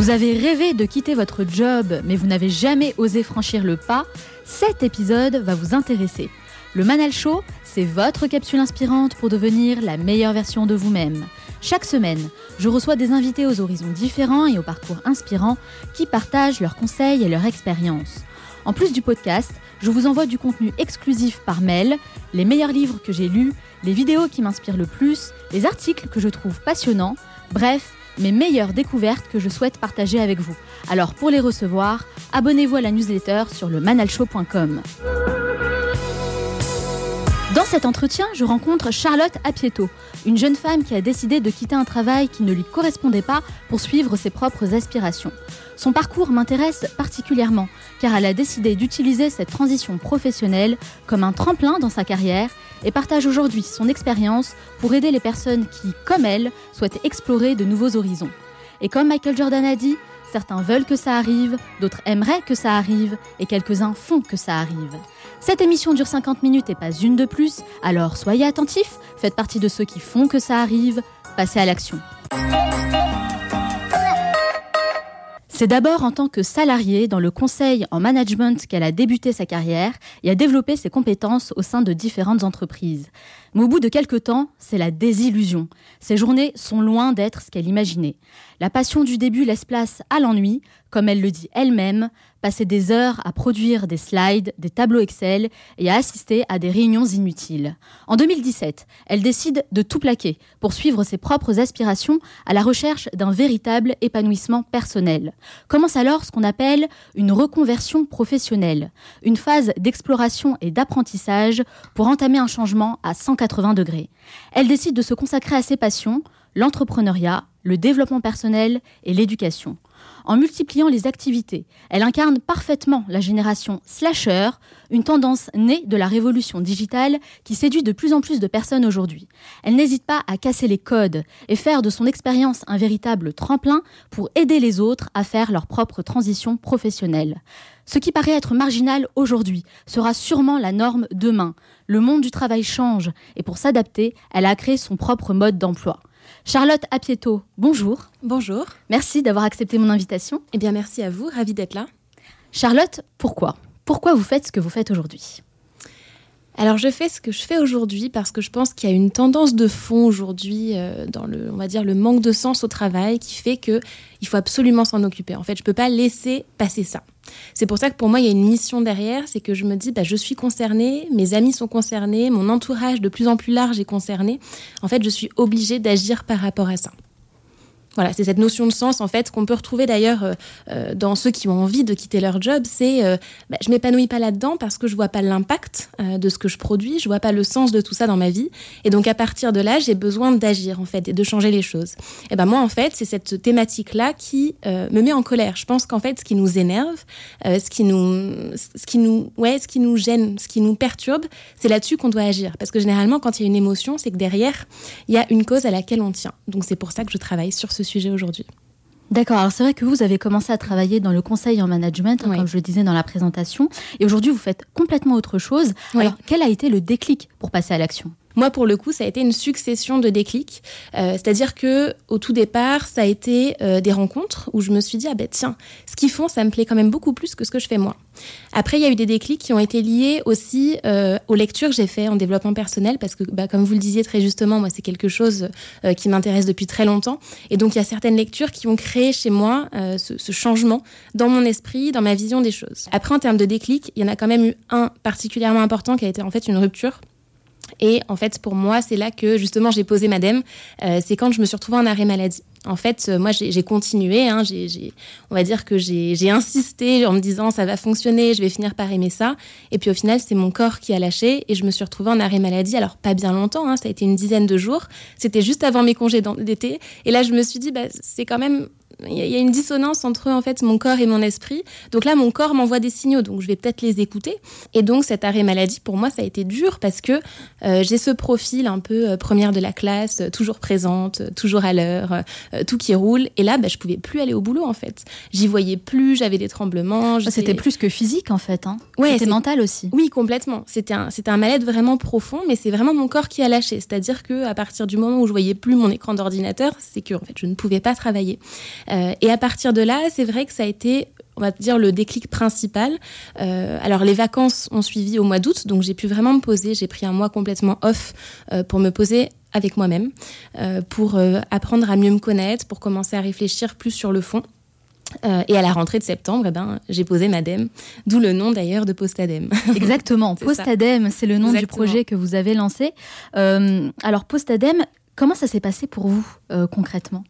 Vous avez rêvé de quitter votre job, mais vous n'avez jamais osé franchir le pas Cet épisode va vous intéresser. Le Manal Show, c'est votre capsule inspirante pour devenir la meilleure version de vous-même. Chaque semaine, je reçois des invités aux horizons différents et aux parcours inspirants qui partagent leurs conseils et leurs expériences. En plus du podcast, je vous envoie du contenu exclusif par mail, les meilleurs livres que j'ai lus, les vidéos qui m'inspirent le plus, les articles que je trouve passionnants, bref, mes meilleures découvertes que je souhaite partager avec vous. Alors pour les recevoir, abonnez-vous à la newsletter sur le manalshow.com. Cet entretien, je rencontre Charlotte Apieto, une jeune femme qui a décidé de quitter un travail qui ne lui correspondait pas pour suivre ses propres aspirations. Son parcours m'intéresse particulièrement car elle a décidé d'utiliser cette transition professionnelle comme un tremplin dans sa carrière et partage aujourd'hui son expérience pour aider les personnes qui, comme elle, souhaitent explorer de nouveaux horizons. Et comme Michael Jordan a dit, certains veulent que ça arrive, d'autres aimeraient que ça arrive, et quelques-uns font que ça arrive. Cette émission dure 50 minutes et pas une de plus, alors soyez attentifs, faites partie de ceux qui font que ça arrive, passez à l'action. C'est d'abord en tant que salariée dans le conseil en management qu'elle a débuté sa carrière et a développé ses compétences au sein de différentes entreprises. Mais au bout de quelques temps, c'est la désillusion. Ces journées sont loin d'être ce qu'elle imaginait. La passion du début laisse place à l'ennui, comme elle le dit elle-même, passer des heures à produire des slides, des tableaux Excel et à assister à des réunions inutiles. En 2017, elle décide de tout plaquer pour suivre ses propres aspirations à la recherche d'un véritable épanouissement personnel. Commence alors ce qu'on appelle une reconversion professionnelle, une phase d'exploration et d'apprentissage pour entamer un changement à 180 Elle décide de se consacrer à ses passions, l'entrepreneuriat, le développement personnel et l'éducation. En multipliant les activités, elle incarne parfaitement la génération slasher, une tendance née de la révolution digitale qui séduit de plus en plus de personnes aujourd'hui. Elle n'hésite pas à casser les codes et faire de son expérience un véritable tremplin pour aider les autres à faire leur propre transition professionnelle. Ce qui paraît être marginal aujourd'hui sera sûrement la norme demain. Le monde du travail change et pour s'adapter, elle a créé son propre mode d'emploi. Charlotte Apieto, bonjour. Bonjour. Merci d'avoir accepté mon invitation. Eh bien, merci à vous, ravie d'être là. Charlotte, pourquoi? Pourquoi vous faites ce que vous faites aujourd'hui? Alors je fais ce que je fais aujourd'hui parce que je pense qu'il y a une tendance de fond aujourd'hui euh, dans le, on va dire le manque de sens au travail qui fait que il faut absolument s'en occuper. En fait, je peux pas laisser passer ça. C'est pour ça que pour moi il y a une mission derrière, c'est que je me dis bah je suis concernée, mes amis sont concernés, mon entourage de plus en plus large est concerné. En fait, je suis obligée d'agir par rapport à ça. Voilà, c'est cette notion de sens en fait qu'on peut retrouver d'ailleurs euh, euh, dans ceux qui ont envie de quitter leur job. C'est euh, bah, je m'épanouis pas là-dedans parce que je vois pas l'impact de ce que je produis, je vois pas le sens de tout ça dans ma vie. Et donc à partir de là, j'ai besoin d'agir en fait et de changer les choses. Et ben moi en fait, c'est cette thématique là qui me met en colère. Je pense qu'en fait, ce qui nous énerve, ce qui nous, ce qui nous, ouais, ce qui nous gêne, ce qui nous perturbe, c'est là-dessus qu'on doit agir. Parce que généralement, quand il y a une émotion, c'est que derrière, il y a une cause à laquelle on tient. Donc c'est pour ça que je travaille sur ce sujet aujourd'hui. D'accord. Alors c'est vrai que vous avez commencé à travailler dans le conseil en management, hein, comme je le disais dans la présentation, et aujourd'hui vous faites complètement autre chose. Alors quel a été le déclic pour passer à l'action? Moi, pour le coup, ça a été une succession de déclics. Euh, c'est-à-dire que au tout départ, ça a été euh, des rencontres où je me suis dit ah ben tiens, ce qu'ils font, ça me plaît quand même beaucoup plus que ce que je fais moi. Après, il y a eu des déclics qui ont été liés aussi euh, aux lectures que j'ai fait en développement personnel, parce que, bah, comme vous le disiez très justement, moi, c'est quelque chose qui m'intéresse depuis très longtemps. Et donc, il y a certaines lectures qui ont créé chez moi ce, ce, changement dans mon esprit, dans ma vision des choses. Après, en termes de déclics, il y en a quand même eu un particulièrement important qui a été en fait une rupture et en fait, pour moi, c'est là que justement j'ai posé madame. Euh, c'est quand je me suis retrouvée en arrêt maladie. En fait, euh, moi, j'ai continué. Hein, on va dire que j'ai insisté en me disant ça va fonctionner, je vais finir par aimer ça. Et puis au final, c'est mon corps qui a lâché et je me suis retrouvée en arrêt maladie. Alors pas bien longtemps, hein, ça a été une dizaine de jours. C'était juste avant mes congés d'été. Et là, je me suis dit, bah, c'est quand même il y, a une dissonance entre en fait mon corps et mon esprit. Donc là, mon corps m'envoie des signaux, donc je vais peut-être les écouter. Et donc cet arrêt maladie, pour moi, ça a été dur parce que euh, j'ai ce profil un peu euh, première de la classe, euh, toujours présente, toujours à l'heure, tout qui roule. Et là, bah, je pouvais plus aller au boulot en fait. J'y voyais plus, j'avais des tremblements. Ah, c'était plus que physique en fait. Hein. Ouais, c'était mental aussi. Oui, complètement. C'était un, c'était un mal-être vraiment profond, mais c'est vraiment mon corps qui a lâché. C'est-à-dire que à partir du moment où je voyais plus mon écran d'ordinateur, c'est que en fait, je ne pouvais pas travailler. Euh, et à partir de là, c'est vrai que ça a été on va dire le déclic principal. Euh, alors les vacances ont suivi au mois d'août, donc j'ai pu vraiment me poser. J'ai pris un mois complètement off euh, pour me poser avec moi-même, pour apprendre à mieux me connaître, pour commencer à réfléchir plus sur le fond. et à la rentrée de septembre, eh ben, j'ai posé Madem, d'où le nom d'ailleurs de Postadem. Exactement, Postadem, c'est le nom du projet que vous avez lancé. alors Postadem, comment ça s'est passé pour vous concrètement?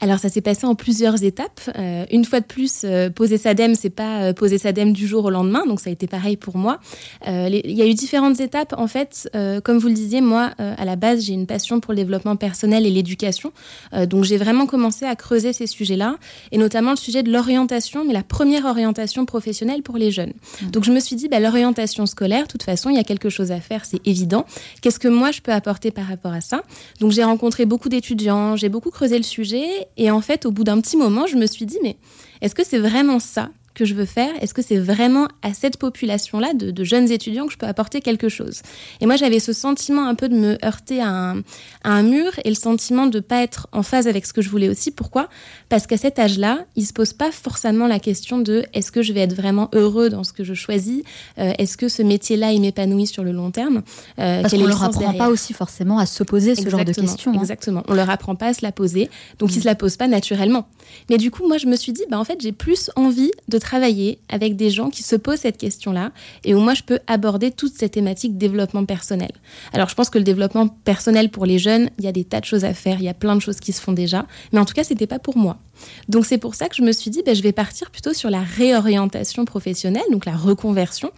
Alors ça s'est passé en plusieurs étapes. Euh, une fois de plus, euh, poser SADEM, c'est pas euh, poser SADEM du jour au lendemain, donc ça a été pareil pour moi. Il y a eu différentes étapes. En fait, comme vous le disiez, moi, à la base, j'ai une passion pour le développement personnel et l'éducation. donc j'ai vraiment commencé à creuser ces sujets-là, et notamment le sujet de l'orientation, mais la première orientation professionnelle pour les jeunes. Mmh. Donc je me suis dit, bah, l'orientation scolaire, de toute façon, il y a quelque chose à faire, c'est évident. Qu'est-ce que moi, je peux apporter par rapport à ça? Donc j'ai rencontré beaucoup d'étudiants, j'ai beaucoup creusé le sujet, et en fait, au bout d'un petit moment, je me suis dit, mais est-ce que c'est vraiment ça que je veux faire Est-ce que c'est vraiment à cette population-là de, jeunes étudiants que je peux apporter quelque chose? Et moi, j'avais ce sentiment un peu de me heurter à un, mur et le sentiment de ne pas être en phase avec ce que je voulais aussi. Pourquoi? Parce qu'à cet âge-là, il se pose pas forcément la question de est-ce que je vais être vraiment heureux dans ce que je choisis? Euh, Est-ce que ce métier-là, il m'épanouit sur le long terme? Euh, Parce qu'on leur apprend pas aussi forcément à se poser ce genre de questions. Hein. Exactement. On leur apprend pas à se la poser, donc ils mm. se la posent pas naturellement. Mais du coup, moi, je me suis dit, bah en fait, j'ai plus envie de travailler avec des gens qui se posent cette question-là et où moi je peux aborder toute cette thématique développement personnel. Alors je pense que le développement personnel pour les jeunes, il y a des tas de choses à faire, il y a plein de choses qui se font déjà, mais en tout cas c'était pas pour moi. Donc c'est pour ça que je me suis dit, ben, je vais partir plutôt sur la réorientation professionnelle, donc la reconversion.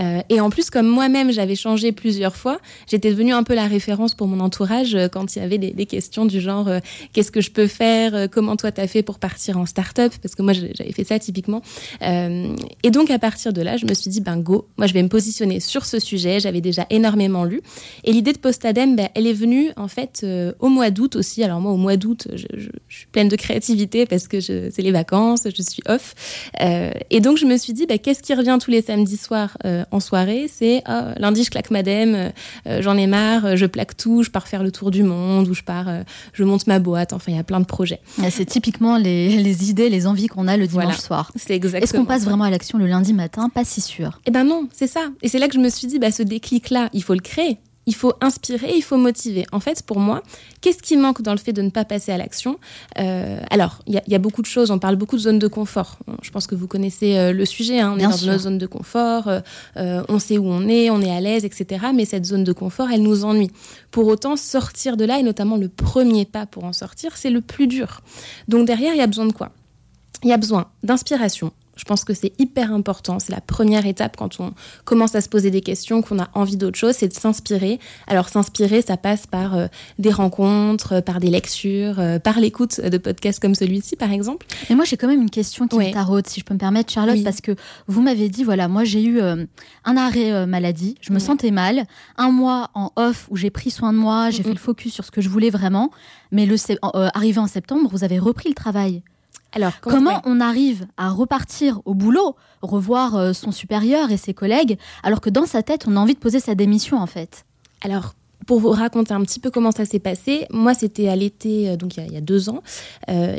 Euh, et en plus, comme moi-même j'avais changé plusieurs fois, j'étais devenue un peu la référence pour mon entourage euh, quand il y avait des, questions du genre, euh, qu'est-ce que je peux faire, comment toi t'as fait pour partir en start-up, parce que moi j'avais fait ça typiquement. et donc à partir de là, je me suis dit, ben go, moi je vais me positionner sur ce sujet. J'avais déjà énormément lu. Et l'idée de Postadem, ben, elle est venue en fait au mois d'août aussi. Alors moi au mois d'août, je, je suis pleine de créativité parce que c'est les vacances, je suis off. Euh, et donc, je me suis dit, bah, qu'est-ce qui revient tous les samedis soirs euh, en soirée? C'est oh, lundi, je claque madame, euh, j'en ai marre, je plaque tout, je pars faire le tour du monde, ou je pars, je monte ma boîte. Enfin, il y a plein de projets. C'est typiquement les, idées, les envies qu'on a le dimanche soir. C'est exactement. Est-ce qu'on passe vraiment à l'action le lundi matin? Pas si sûr. Eh ben non, c'est ça. Et c'est là que je me suis dit, bah, ce déclic-là, il faut le créer il faut inspirer, il faut motiver. En fait, pour moi, qu'est-ce qui manque dans le fait de ne pas passer à l'action? Euh, Alors, il y, a beaucoup de choses. On parle beaucoup de zones de confort. Je pense que vous connaissez euh, le sujet. Hein. On est dans une zone de confort. Euh, on sait où on est, on est à l'aise, etc. Mais cette zone de confort, elle nous ennuie. Pour autant, sortir de là, et notamment le premier pas pour en sortir, c'est le plus dur. Donc derrière, il y a besoin de quoi? Il y a besoin d'inspiration, je pense que c'est hyper important. C'est la première étape quand on commence à se poser des questions, qu'on a envie d'autre chose, c'est de s'inspirer. Alors s'inspirer, ça passe par euh, des rencontres, euh, par des lectures, euh, par l'écoute de podcasts comme celui-ci, par exemple. Mais moi, j'ai quand même une question qui me taraude, si je peux me permettre, Charlotte, parce que vous m'avez dit, voilà, moi j'ai eu un arrêt maladie, je me sentais mal, un mois en off où j'ai pris soin de moi, j'ai fait le focus sur ce que je voulais vraiment, mais le, arrivé en septembre, vous avez repris le travail. Alors, comment on arrive à repartir au boulot, revoir euh, son supérieur et ses collègues, alors que dans sa tête, on a envie de poser sa démission en fait? Alors, pour vous raconter un petit peu comment ça s'est passé, moi c'était à l'été, donc il y, a, deux ans,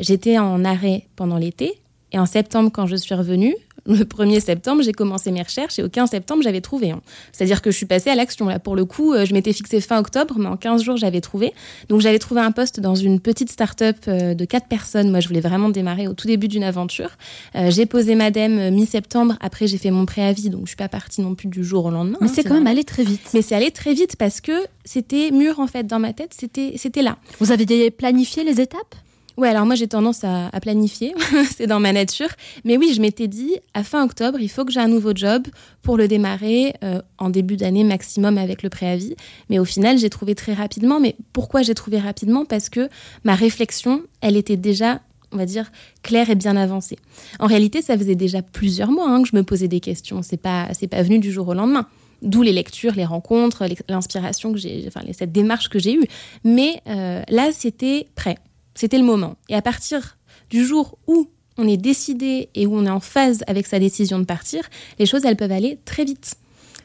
j'étais en arrêt pendant l'été, et en septembre quand je suis revenue, le 1er septembre, j'ai commencé mes recherches et au 15 septembre, j'avais trouvé. Hein. C'est-à-dire que je suis passée à l'action. Là, pour le coup, euh, je m'étais fixé fin octobre, mais en 15 jours, j'avais trouvé. Donc, j'avais trouvé un poste dans une petite start-up euh, de 4 personnes. Moi, je voulais vraiment démarrer au tout début d'une aventure. Euh, j'ai posé madame mi-septembre. Après, j'ai fait mon préavis. Donc, je suis pas partie non plus du jour au lendemain. Mais hein, c'est quand même allé très vite. Mais c'est allé très vite parce que c'était mûr, en fait, dans ma tête. C'était, c'était là. Vous avez planifié les étapes? Ouais, alors moi j'ai tendance à, planifier, c'est dans ma nature. Mais oui, je m'étais dit, à fin octobre, il faut que j'ai un nouveau job pour le démarrer euh, en début d'année maximum avec le préavis. Mais au final, j'ai trouvé très rapidement. Mais pourquoi j'ai trouvé rapidement? Parce que ma réflexion, elle était déjà on va dire, claire et bien avancée. En réalité, ça faisait déjà plusieurs mois hein, que je me posais des questions. C'est pas, c'est pas venu du jour au lendemain. D'où les lectures, les rencontres, l'inspiration que j'ai, enfin cette démarche que j'ai eue. Mais euh, là, c'était prêt. C'était le moment. Et à partir du jour où on est décidé et où on est en phase avec sa décision de partir, les choses, elles peuvent aller très vite.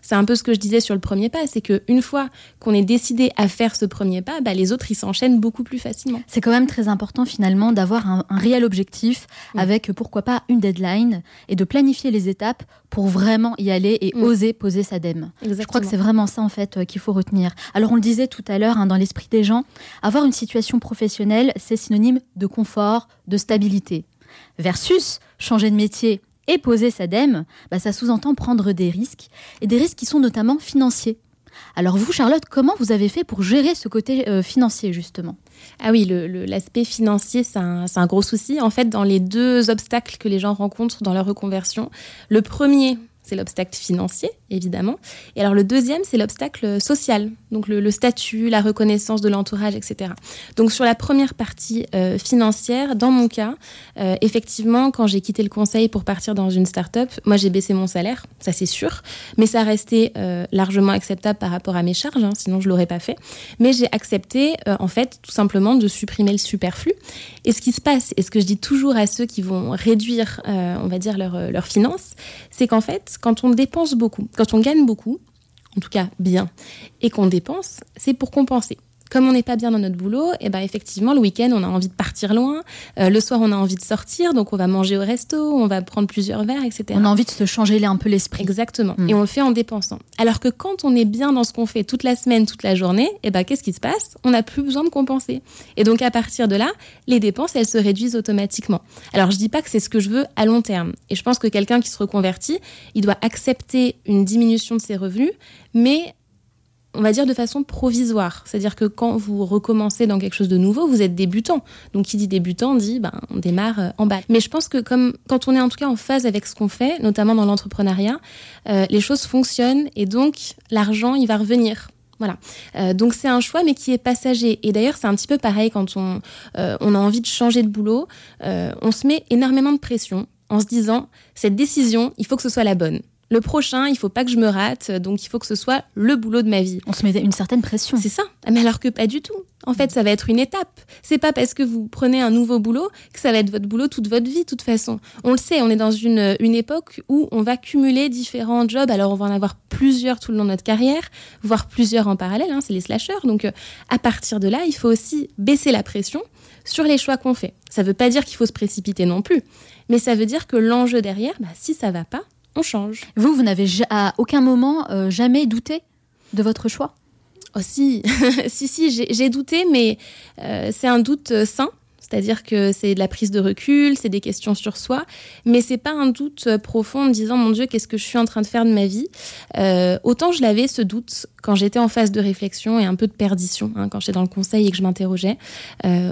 C'est un peu ce que je disais sur le premier pas, c'est qu'une fois qu'on est décidé à faire ce premier pas, bah, les autres, ils s'enchaînent beaucoup plus facilement. C'est quand même très important finalement d'avoir un, réel objectif avec pourquoi pas une deadline et de planifier les étapes pour vraiment y aller et oser poser sa dème. Je crois que c'est vraiment ça en fait euh, qu'il faut retenir. Alors on le disait tout à l'heure, hein, dans l'esprit des gens, avoir une situation professionnelle, c'est synonyme de confort, de stabilité. Versus changer de métier et poser sa dème, bah, ça sous-entend prendre des risques, et des risques qui sont notamment financiers. Alors vous, Charlotte, comment vous avez fait pour gérer ce côté euh, financier, justement? Ah oui, l'aspect financier, c'est un, un, gros souci. En fait, dans les deux obstacles que les gens rencontrent dans leur reconversion, le premier, c'est l'obstacle financier, évidemment. Et alors le deuxième, c'est l'obstacle social, donc le, statut, la reconnaissance de l'entourage, etc. Donc sur la première partie euh, financière, dans mon cas, euh, effectivement, quand j'ai quitté le conseil pour partir dans une start-up, moi j'ai baissé mon salaire, ça c'est sûr, mais ça restait euh, largement acceptable par rapport à mes charges, hein, sinon je l'aurais pas fait. Mais j'ai accepté, en fait, tout simplement de supprimer le superflu. Et ce qui se passe, et ce que je dis toujours à ceux qui vont réduire, on va dire, leurs leur finances, c'est qu'en fait, quand on dépense beaucoup, quand on gagne beaucoup, en tout cas bien, et qu'on dépense, c'est pour compenser comme on n'est pas bien dans notre boulot, et eh ben effectivement, le week-end, on a envie de partir loin. Euh, le soir, on a envie de sortir, donc on va manger au resto, on va prendre plusieurs verres, etc. On a envie de se changer un peu l'esprit. Exactement. Hmm. Et on le fait en dépensant. Alors que quand on est bien dans ce qu'on fait toute la semaine, toute la journée, et eh ben qu'est-ce qui se passe? On n'a plus besoin de compenser. Et donc à partir de là, les dépenses, elles se réduisent automatiquement. Alors je dis pas que c'est ce que je veux à long terme. Et je pense que quelqu'un qui se reconvertit, il doit accepter une diminution de ses revenus, mais on va dire de façon provisoire. C'est-à-dire que quand vous recommencez dans quelque chose de nouveau, vous êtes débutant. Donc qui dit débutant dit ben on démarre euh, en bas. Mais je pense que comme quand on est en tout cas en phase avec ce qu'on fait, notamment dans l'entrepreneuriat, euh, les choses fonctionnent et donc l'argent il va revenir. Voilà. Euh, donc c'est un choix, mais qui est passager. Et d'ailleurs, c'est un petit peu pareil quand on, on a envie de changer de boulot. on se met énormément de pression en se disant cette décision, il faut que ce soit la bonne le prochain, il faut pas que je me rate, donc il faut que ce soit le boulot de ma vie. On se met une certaine pression. C'est ça. Mais alors que pas du tout. En fait, ça va être une étape. C'est pas parce que vous prenez un nouveau boulot que ça va être votre boulot toute votre vie, de toute façon. On le sait, on est dans une, une époque où on va cumuler différents jobs. Alors, on va en avoir plusieurs tout le long de notre carrière, voire plusieurs en parallèle. Hein, c'est les slashers. Donc, euh, à partir de là, il faut aussi baisser la pression sur les choix qu'on fait. Ça veut pas dire qu'il faut se précipiter non plus, mais ça veut dire que l'enjeu derrière, bah, si ça va pas, on change. Vous, vous n'avez à aucun moment euh, jamais douté de votre choix? Oh si, si, si, j'ai douté, mais euh, c'est un doute euh, sain. C'est-à-dire que c'est de la prise de recul, c'est des questions sur soi, mais c'est pas un doute profond en disant mon Dieu qu'est-ce que je suis en train de faire de ma vie? autant je l'avais ce doute quand j'étais en phase de réflexion et un peu de perdition, hein, quand j'étais dans le conseil et que je m'interrogeais.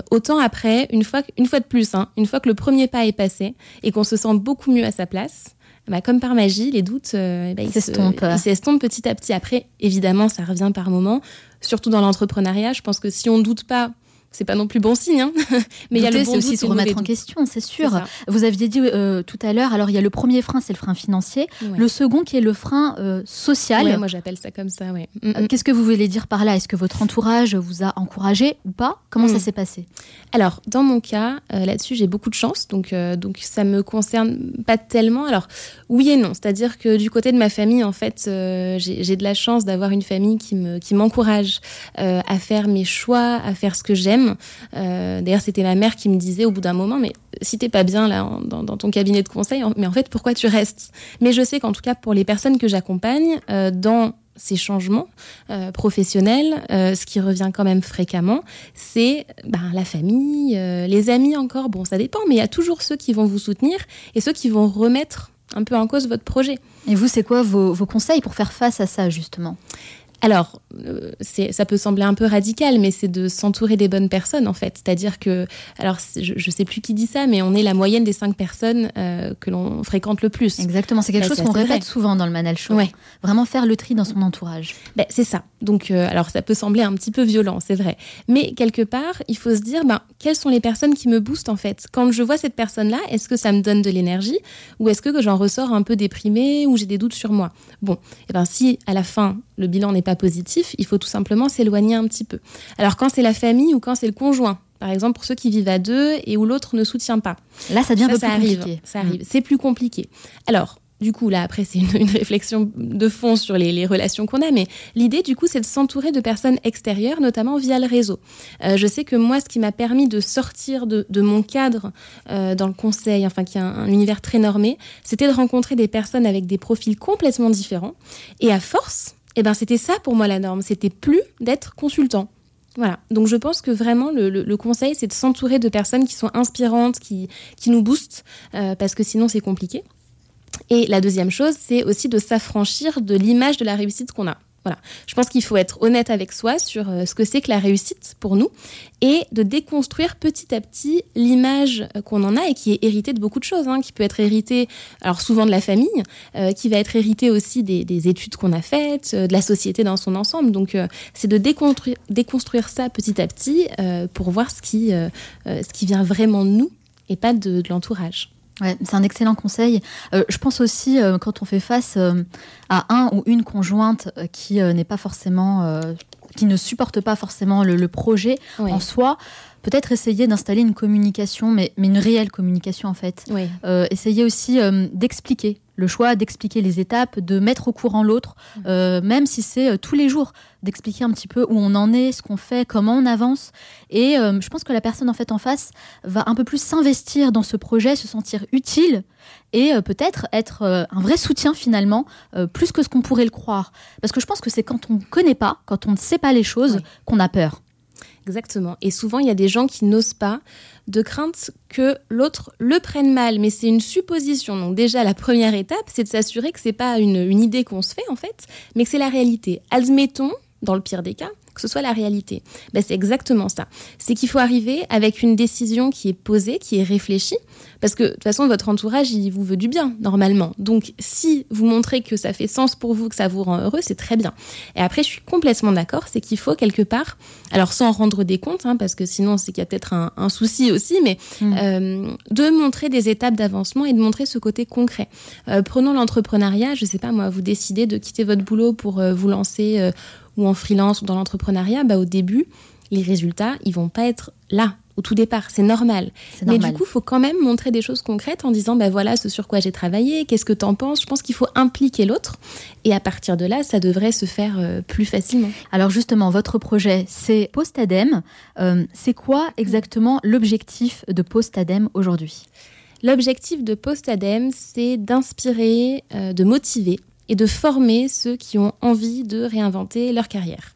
autant après, une fois, une fois de plus, hein, une fois que le premier pas est passé et qu'on se sent beaucoup mieux à sa place, bah, comme par magie, les doutes, euh, bah, ils s'estompent petit à petit. Après, évidemment, ça revient par moments, surtout dans l'entrepreneuriat. Je pense que si on ne doute pas c'est pas non plus bon signe, hein. mais il y a le bon aussi se remettre en question, c'est sûr. Vous aviez dit euh, tout à l'heure, alors il y a le premier frein, c'est le frein financier, le second qui est le frein euh, social. moi j'appelle ça comme ça, oui. Mm, mm. Qu'est-ce que vous voulez dire par là? Est-ce que votre entourage vous a encouragé ou pas? Comment ça mm. s'est passé? Alors dans mon cas, euh, là-dessus j'ai beaucoup de chance, donc donc ça me concerne pas tellement. Alors oui et non, c'est-à-dire que du côté de ma famille, en fait, j'ai de la chance d'avoir une famille qui me qui m'encourage à faire mes choix, à faire ce que j'aime euh, d'ailleurs, c'était ma mère qui me disait au bout d'un moment, mais si t'es pas bien là dans, ton cabinet de conseil, mais en fait, pourquoi tu restes? Mais je sais qu'en tout cas, pour les personnes que j'accompagne euh, dans ces changements euh, professionnels, ce qui revient quand même fréquemment, c'est ben, la famille, les amis encore. Bon, ça dépend, mais il y a toujours ceux qui vont vous soutenir et ceux qui vont remettre un peu en cause votre projet. Et vous, c'est quoi vos conseils pour faire face à ça, justement? Alors, euh, ça peut sembler un peu radical, mais c'est de s'entourer des bonnes personnes, en fait. C'est-à-dire que, alors, je ne sais plus qui dit ça, mais on est la moyenne des cinq personnes euh, que l'on fréquente le plus. Exactement, c'est quelque chose qu'on répète souvent dans le Manal Show. Vraiment faire le tri dans son entourage. Ben, c'est ça. Donc, euh, alors, ça peut sembler un petit peu violent, c'est vrai. Mais quelque part, il faut se dire, ben, quelles sont les personnes qui me boostent, en fait? Quand je vois cette personne-là, est-ce que ça me donne de l'énergie? Ou est-ce que j'en ressors un peu déprimée ou j'ai des doutes sur moi? Bon, et eh ben, si à la fin, le bilan n'est pas positif, il faut tout simplement s'éloigner un petit peu. Alors quand c'est la famille ou quand c'est le conjoint, par exemple pour ceux qui vivent à deux et où l'autre ne soutient pas. Là, ça devient un peu plus compliqué. Ça arrive, c'est plus compliqué. Alors, du coup, là, après, c'est une, réflexion de fond sur les, relations qu'on a, mais l'idée, du coup, c'est de s'entourer de personnes extérieures, notamment via le réseau. Euh, je sais que moi, ce qui m'a permis de sortir de, mon cadre euh, dans le conseil, enfin, qui a un, univers très normé, c'était de rencontrer des personnes avec des profils complètement différents. Et à force, eh ben, c'était ça pour moi la norme. C'était plus d'être consultant. Voilà. Donc je pense que vraiment le, conseil, c'est de s'entourer de personnes qui sont inspirantes, qui, qui nous boostent, euh, parce que sinon c'est compliqué. Et la deuxième chose, c'est aussi de s'affranchir de l'image de la réussite qu'on a. Voilà. Je pense qu'il faut être honnête avec soi sur euh, ce que c'est que la réussite pour nous et de déconstruire petit à petit l'image euh, qu'on en a et qui est héritée de beaucoup de choses, hein, qui peut être héritée, alors souvent de la famille, euh, qui va être héritée aussi des, études qu'on a faites, de la société dans son ensemble. Donc c'est de déconstruire, ça petit à petit pour voir ce qui vient vraiment de nous et pas de l'entourage c'est un excellent conseil. Euh, je pense aussi, euh, quand on fait face euh, à un ou une conjointe qui n'est pas forcément, qui ne supporte pas forcément le, projet en soi, peut-être essayer d'installer une communication, mais, mais, une réelle communication en fait. essayer aussi d'expliquer le choix d'expliquer les étapes, de mettre au courant l'autre, mmh. euh, même si c'est euh, tous les jours, d'expliquer un petit peu où on en est, ce qu'on fait, comment on avance. Et euh, je pense que la personne en fait en face va un peu plus s'investir dans ce projet, se sentir utile et peut-être être un vrai soutien finalement, plus que ce qu'on pourrait le croire. Parce que je pense que c'est quand on ne connaît pas, quand on ne sait pas les choses, qu'on a peur. Exactement. Et souvent, il y a des gens qui n'osent pas de crainte que l'autre le prenne mal. Mais c'est une supposition. Donc déjà, la première étape, c'est de s'assurer que c'est pas une, une idée qu'on se fait, en fait, mais que c'est la réalité. Admettons, dans le pire des cas, que ce soit la réalité. Ben, c'est exactement ça. C'est qu'il faut arriver avec une décision qui est posée, qui est réfléchie, parce que de toute façon, votre entourage, il vous veut du bien, normalement. Donc, si vous montrez que ça fait sens pour vous, que ça vous rend heureux, c'est très bien. Et après, je suis complètement d'accord, c'est qu'il faut quelque part, alors sans rendre des comptes, hein, parce que sinon, c'est qu'il y a peut-être un, souci aussi, mais mm. euh, de montrer des étapes d'avancement et de montrer ce côté concret. Euh, prenons l'entrepreneuriat, je sais pas moi, vous décidez de quitter votre boulot pour euh, vous lancer ou en freelance ou dans l'entrepreneuriat, bah, au début, les résultats, ils vont pas être là au tout départ, c'est normal. Mais du coup, il faut quand même montrer des choses concrètes en disant, ben voilà ce sur quoi j'ai travaillé, qu'est-ce que tu en penses. Je pense qu'il faut impliquer l'autre et à partir de là, ça devrait se faire euh, plus facilement. Alors justement, votre projet, c'est Postadem. Euh, c'est quoi exactement l'objectif de Postadem aujourd'hui? L'objectif de Postadem, c'est d'inspirer, euh, de motiver et de former ceux qui ont envie de réinventer leur carrière.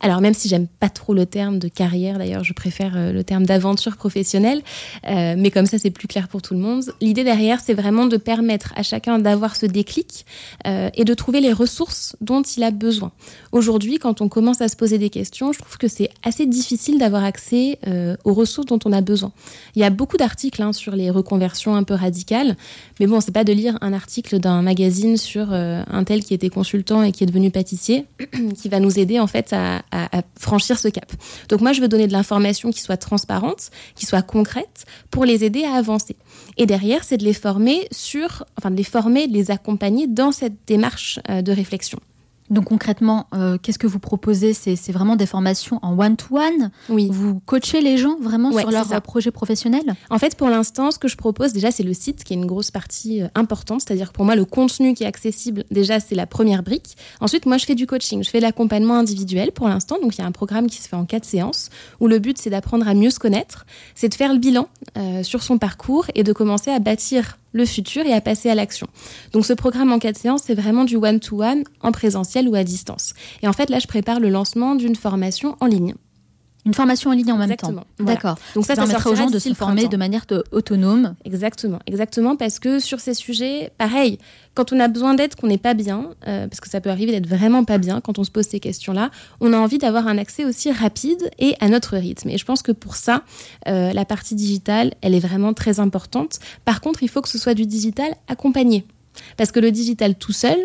Alors même si j'aime pas trop le terme de carrière, d'ailleurs je préfère euh, le terme d'aventure professionnelle, euh, mais comme ça c'est plus clair pour tout le monde. L'idée derrière c'est vraiment de permettre à chacun d'avoir ce déclic euh, et de trouver les ressources dont il a besoin. Aujourd'hui, quand on commence à se poser des questions, je trouve que c'est assez difficile d'avoir accès aux ressources dont on a besoin. Il y a beaucoup d'articles hein, sur les reconversions un peu radicales, mais bon, c'est pas de lire un article d'un magazine sur un tel qui était consultant et qui est devenu pâtissier qui va nous aider en fait à à, franchir ce cap. Donc moi, je veux donner de l'information qui soit transparente, qui soit concrète, pour les aider à avancer. Et derrière, c'est de les former sur, enfin de les former, de les accompagner dans cette démarche euh, de réflexion. Donc concrètement, euh, qu'est-ce que vous proposez? C'est vraiment des formations en one-to-one? Oui. Vous coachez les gens vraiment sur leur projet professionnel? En fait, pour l'instant, ce que je propose déjà, c'est le site qui est une grosse partie euh, importante. C'est-à-dire que pour moi, le contenu qui est accessible, déjà, c'est la première brique. Ensuite, moi, je fais du coaching. Je fais l'accompagnement individuel pour l'instant. Donc, il y a un programme qui se fait en quatre séances où le but, c'est d'apprendre à mieux se connaître. C'est de faire le bilan euh, sur son parcours et de commencer à bâtir le futur et à passer à l'action. Donc ce programme en quatre séances, c'est vraiment du one-to-one en présentiel ou à distance. Et en fait, là, je prépare le lancement d'une formation en ligne. Une formation en ligne en même temps. D'accord. Donc ça, ça, permettra aux gens de se former de manière autonome. Exactement, exactement, parce que sur ces sujets, pareil, quand on a besoin d'aide, qu'on n'est pas bien, euh, parce que ça peut arriver d'être vraiment pas bien quand on se pose ces questions-là, on a envie d'avoir un accès aussi rapide et à notre rythme. Et je pense que pour ça, euh, la partie digitale, elle est vraiment très importante. Par contre, il faut que ce soit du digital accompagné. Parce que le digital tout seul,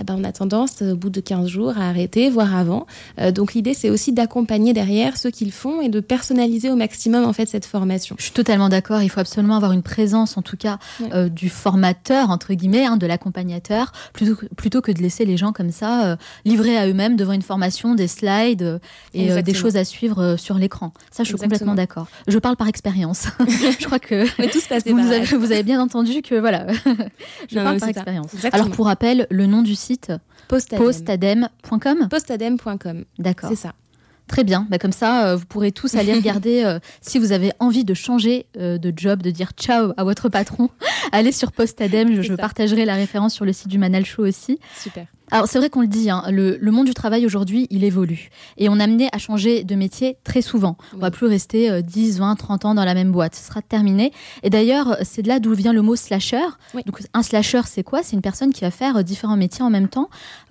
eh ben, on a tendance, au bout de 15 jours, à arrêter, voire avant. Euh, donc l'idée, c'est aussi d'accompagner derrière ceux qui le font et de personnaliser au maximum en fait cette formation. Je suis totalement d'accord. Il faut absolument avoir une présence, en tout cas, euh, du formateur entre guillemets, hein, de l'accompagnateur, plutôt que, plutôt que de laisser les gens comme ça euh, livrés à eux-mêmes devant une formation, des slides et des choses à suivre sur l'écran. Ça, je suis complètement d'accord. Je parle par expérience. je crois que vous, avez, vous, avez, bien entendu que voilà, je parle par expérience. Alors pour rappel, le nom du site postadem.com postadem.com. D'accord. C'est ça. Très bien. Bah, comme ça, euh, vous pourrez tous aller regarder euh, si vous avez envie de changer euh, de job, de dire ciao à votre patron. allez sur Postadem. Je, je partagerai la référence sur le site du Manal Show aussi. Super. Alors c'est vrai qu'on le dit, hein, le, monde du travail aujourd'hui, il évolue. Et on est amené à changer de métier très souvent. On va plus rester 10, 20, 30 ans dans la même boîte. Ce sera terminé. Et d'ailleurs, c'est de là d'où vient le mot slasher. Donc un slasher, c'est quoi? C'est une personne qui va faire euh, différents métiers en même temps.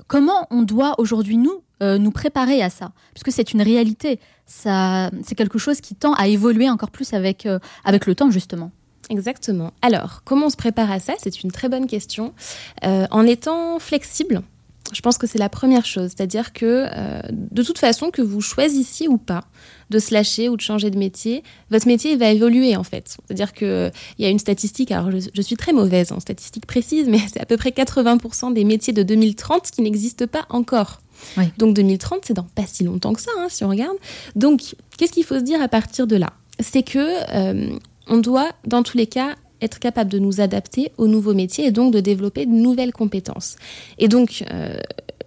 Comment on doit aujourd'hui, nous, euh, nous préparer à ça? Puisque c'est une réalité. Ça, c'est quelque chose qui tend à évoluer encore plus avec, euh, avec le temps, justement. Exactement. Alors, comment on se prépare à ça? C'est une très bonne question. en étant flexible, je pense que c'est la première chose, c'est-à-dire que euh, de toute façon, que vous choisissiez ou pas de se lâcher ou de changer de métier, votre métier va évoluer en fait. C'est-à-dire qu'il y a une statistique, alors je, suis très mauvaise en statistique précise, mais c'est à peu près 80% des métiers de 2030 qui n'existent pas encore. Donc 2030, c'est dans pas si longtemps que ça, hein, si on regarde. Donc, qu'est-ce qu'il faut se dire à partir de là? C'est que euh, on doit, dans tous les cas, être capable de nous adapter aux nouveaux métiers et donc de développer de nouvelles compétences. Et donc, euh,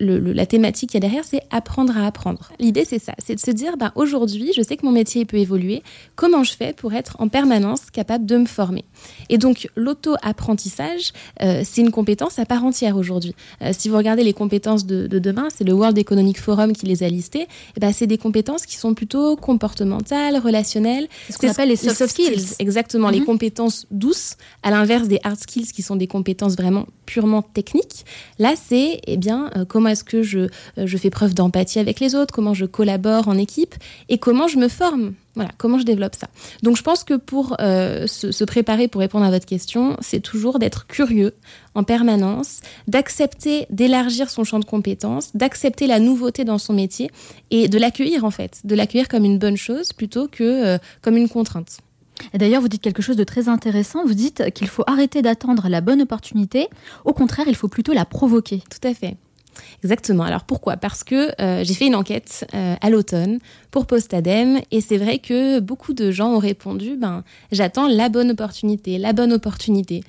la thématique qu'il y a derrière, c'est apprendre à apprendre. L'idée, c'est ça, c'est de se dire, ben, aujourd'hui, je sais que mon métier peut évoluer. Comment je fais pour être en permanence capable de me former? Et donc, l'auto-apprentissage, euh, c'est une compétence à part entière aujourd'hui. Euh, si vous regardez les compétences de, demain, c'est le World Economic Forum qui les a listées. Et ben, c'est des compétences qui sont plutôt comportementales, relationnelles. C'est ce qu'on appelle les soft, skills. Exactement, les mhm. compétences douces, à l'inverse des hard skills qui sont des compétences vraiment purement techniques. Là, c'est eh bien euh, comment est-ce que je, euh, je fais preuve d'empathie avec les autres, comment je collabore en équipe et comment je me forme. Voilà, comment je développe ça. Donc je pense que pour euh, se, préparer pour répondre à votre question, c'est toujours d'être curieux en permanence, d'accepter d'élargir son champ de compétences, d'accepter la nouveauté dans son métier et de l'accueillir en fait, de l'accueillir comme une bonne chose plutôt que comme une contrainte. D'ailleurs, vous dites quelque chose de très intéressant. Vous dites qu'il faut arrêter d'attendre la bonne opportunité. Au contraire, il faut plutôt la provoquer. Tout à fait. Exactement. Alors pourquoi? Parce que euh, j'ai fait une enquête euh, à l'automne pour Postadem et c'est vrai que beaucoup de gens ont répondu ben j'attends la bonne opportunité, la bonne opportunité.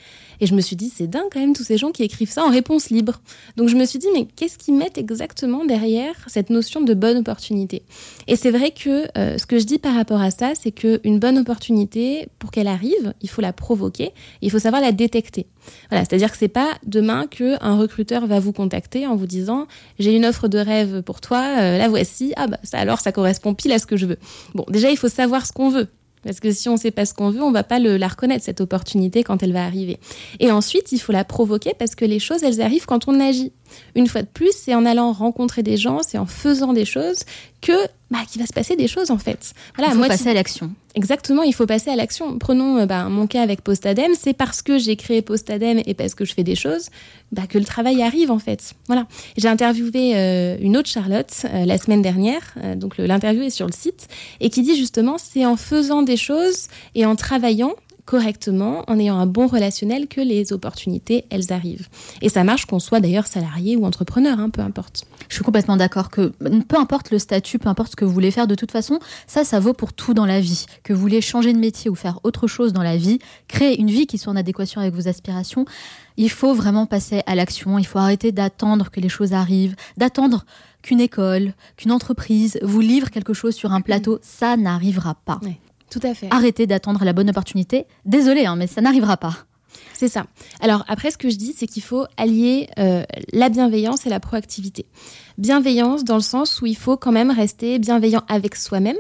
Et je me suis dit, c'est dingue quand même tous ces gens qui écrivent ça en réponse libre. Donc je me suis dit, mais qu'est-ce qu'ils mettent exactement derrière cette notion de bonne opportunité? Et c'est vrai que euh, ce que je dis par rapport à ça, c'est qu'une bonne opportunité, pour qu'elle arrive, il faut la provoquer, il faut savoir la détecter. Voilà, c'est-à-dire que c'est pas demain qu'un recruteur va vous contacter en vous disant j'ai une offre de rêve pour toi, euh, la voici, ah bah ça alors ça correspond pile à ce que je veux. Bon, déjà il faut savoir ce qu'on veut. Parce que si on ne sait pas ce qu'on veut, on va pas la reconnaître, cette opportunité, quand elle va arriver. Et ensuite, il faut la provoquer parce que les choses, elles arrivent quand on agit. Une fois de plus, c'est en allant rencontrer des gens, c'est en faisant des choses que bah, qu'il va se passer des choses en fait. Voilà, il faut passer à l'action. Exactement, il faut passer à l'action. Prenons euh, bah, mon cas avec Postadem, c'est parce que j'ai créé Postadem et parce que je fais des choses bah, que le travail arrive en fait. Voilà. J'ai interviewé euh, une autre Charlotte euh, la semaine dernière, donc l'interview est sur le site, et qui dit justement c'est en faisant des choses et en travaillant correctement, en ayant un bon relationnel, que les opportunités, elles arrivent. Et ça marche qu'on soit d'ailleurs salarié ou entrepreneur, hein, peu importe. Je suis complètement d'accord que peu importe le statut, peu importe ce que vous voulez faire, de toute façon, ça, ça vaut pour tout dans la vie. Que vous voulez changer de métier ou faire autre chose dans la vie, créer une vie qui soit en adéquation avec vos aspirations, il faut vraiment passer à l'action. Il faut arrêter d'attendre que les choses arrivent, d'attendre qu'une école, qu'une entreprise vous livre quelque chose sur un plateau. Ça n'arrivera pas. Tout à fait. Arrêtez d'attendre la bonne opportunité. Désolé, hein, mais ça n'arrivera pas. C'est ça. Alors après, ce que je dis, c'est qu'il faut allier euh, la bienveillance et la proactivité. Bienveillance dans le sens où il faut quand même rester bienveillant avec soi-même,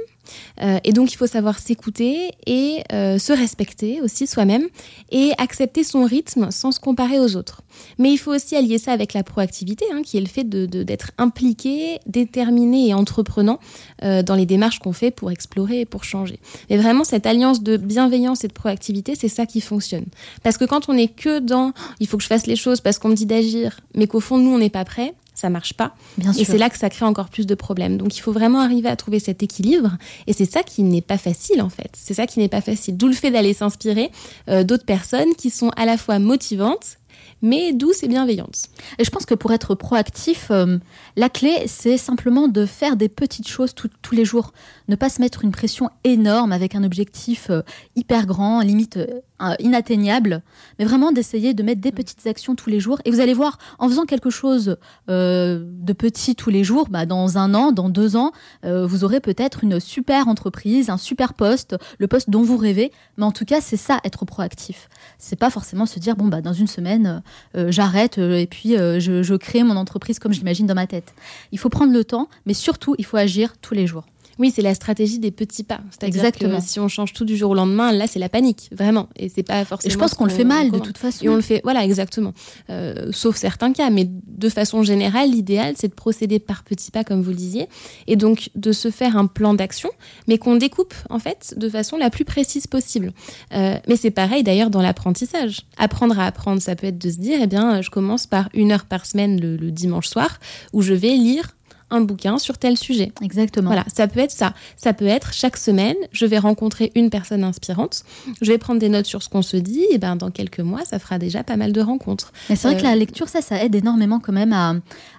euh, et donc, il faut savoir s'écouter et euh, se respecter aussi soi-même et accepter son rythme sans se comparer aux autres. Mais il faut aussi allier ça avec la proactivité, hein, qui est le fait d'être impliqué, déterminé et entreprenant euh, dans les démarches qu'on fait pour explorer et pour changer. Mais vraiment, cette alliance de bienveillance et de proactivité, c'est ça qui fonctionne. Parce que quand on est que dans il faut que je fasse les choses parce qu'on me dit d'agir, mais qu'au fond, nous, on n'est pas prêt, ça marche pas. et c'est là que ça crée encore plus de problèmes. Donc il faut vraiment arriver à trouver cet équilibre. Et c'est ça qui n'est pas facile en fait. C'est ça qui n'est pas facile. D'où le fait d'aller s'inspirer euh, d'autres personnes qui sont à la fois motivantes, mais douces et bienveillantes. Et je pense que pour être proactif, euh, la clé, c'est simplement de faire des petites choses tous les jours. Ne pas se mettre une pression énorme avec un objectif euh, hyper grand, limite euh, inatteignable, mais vraiment d'essayer de mettre des petites actions tous les jours. Et vous allez voir, en faisant quelque chose euh, de petit tous les jours, bah, dans un an, dans deux ans, vous aurez peut-être une super entreprise, un super poste, le poste dont vous rêvez. Mais en tout cas, c'est ça, être proactif. C'est pas forcément se dire, bon, bah, dans une semaine, j'arrête et puis je, je crée mon entreprise comme je l'imagine dans ma tête. Il faut prendre le temps, mais surtout, il faut agir tous les jours. Oui, c'est la stratégie des petits pas. C'est-à-dire que si on change tout du jour au lendemain, là, c'est la panique, vraiment. Et c'est pas forcément. Et je pense qu'on le fait mal de toute façon. Et on le fait, voilà, exactement. Euh, sauf certains cas, mais de façon générale, l'idéal, c'est de procéder par petits pas, comme vous le disiez, et donc de se faire un plan d'action, mais qu'on découpe en fait de façon la plus précise possible. Euh, mais c'est pareil d'ailleurs dans l'apprentissage. Apprendre à apprendre, ça peut être de se dire, eh bien, je commence par une heure par semaine le dimanche soir, où je vais lire un bouquin sur tel sujet. Exactement. Voilà, ça peut être ça. Ça peut être chaque semaine, je vais rencontrer une personne inspirante, je vais prendre des notes sur ce qu'on se dit, et ben dans quelques mois, ça fera déjà pas mal de rencontres. Mais c'est vrai que la euh, lecture, ça, ça aide énormément quand même à,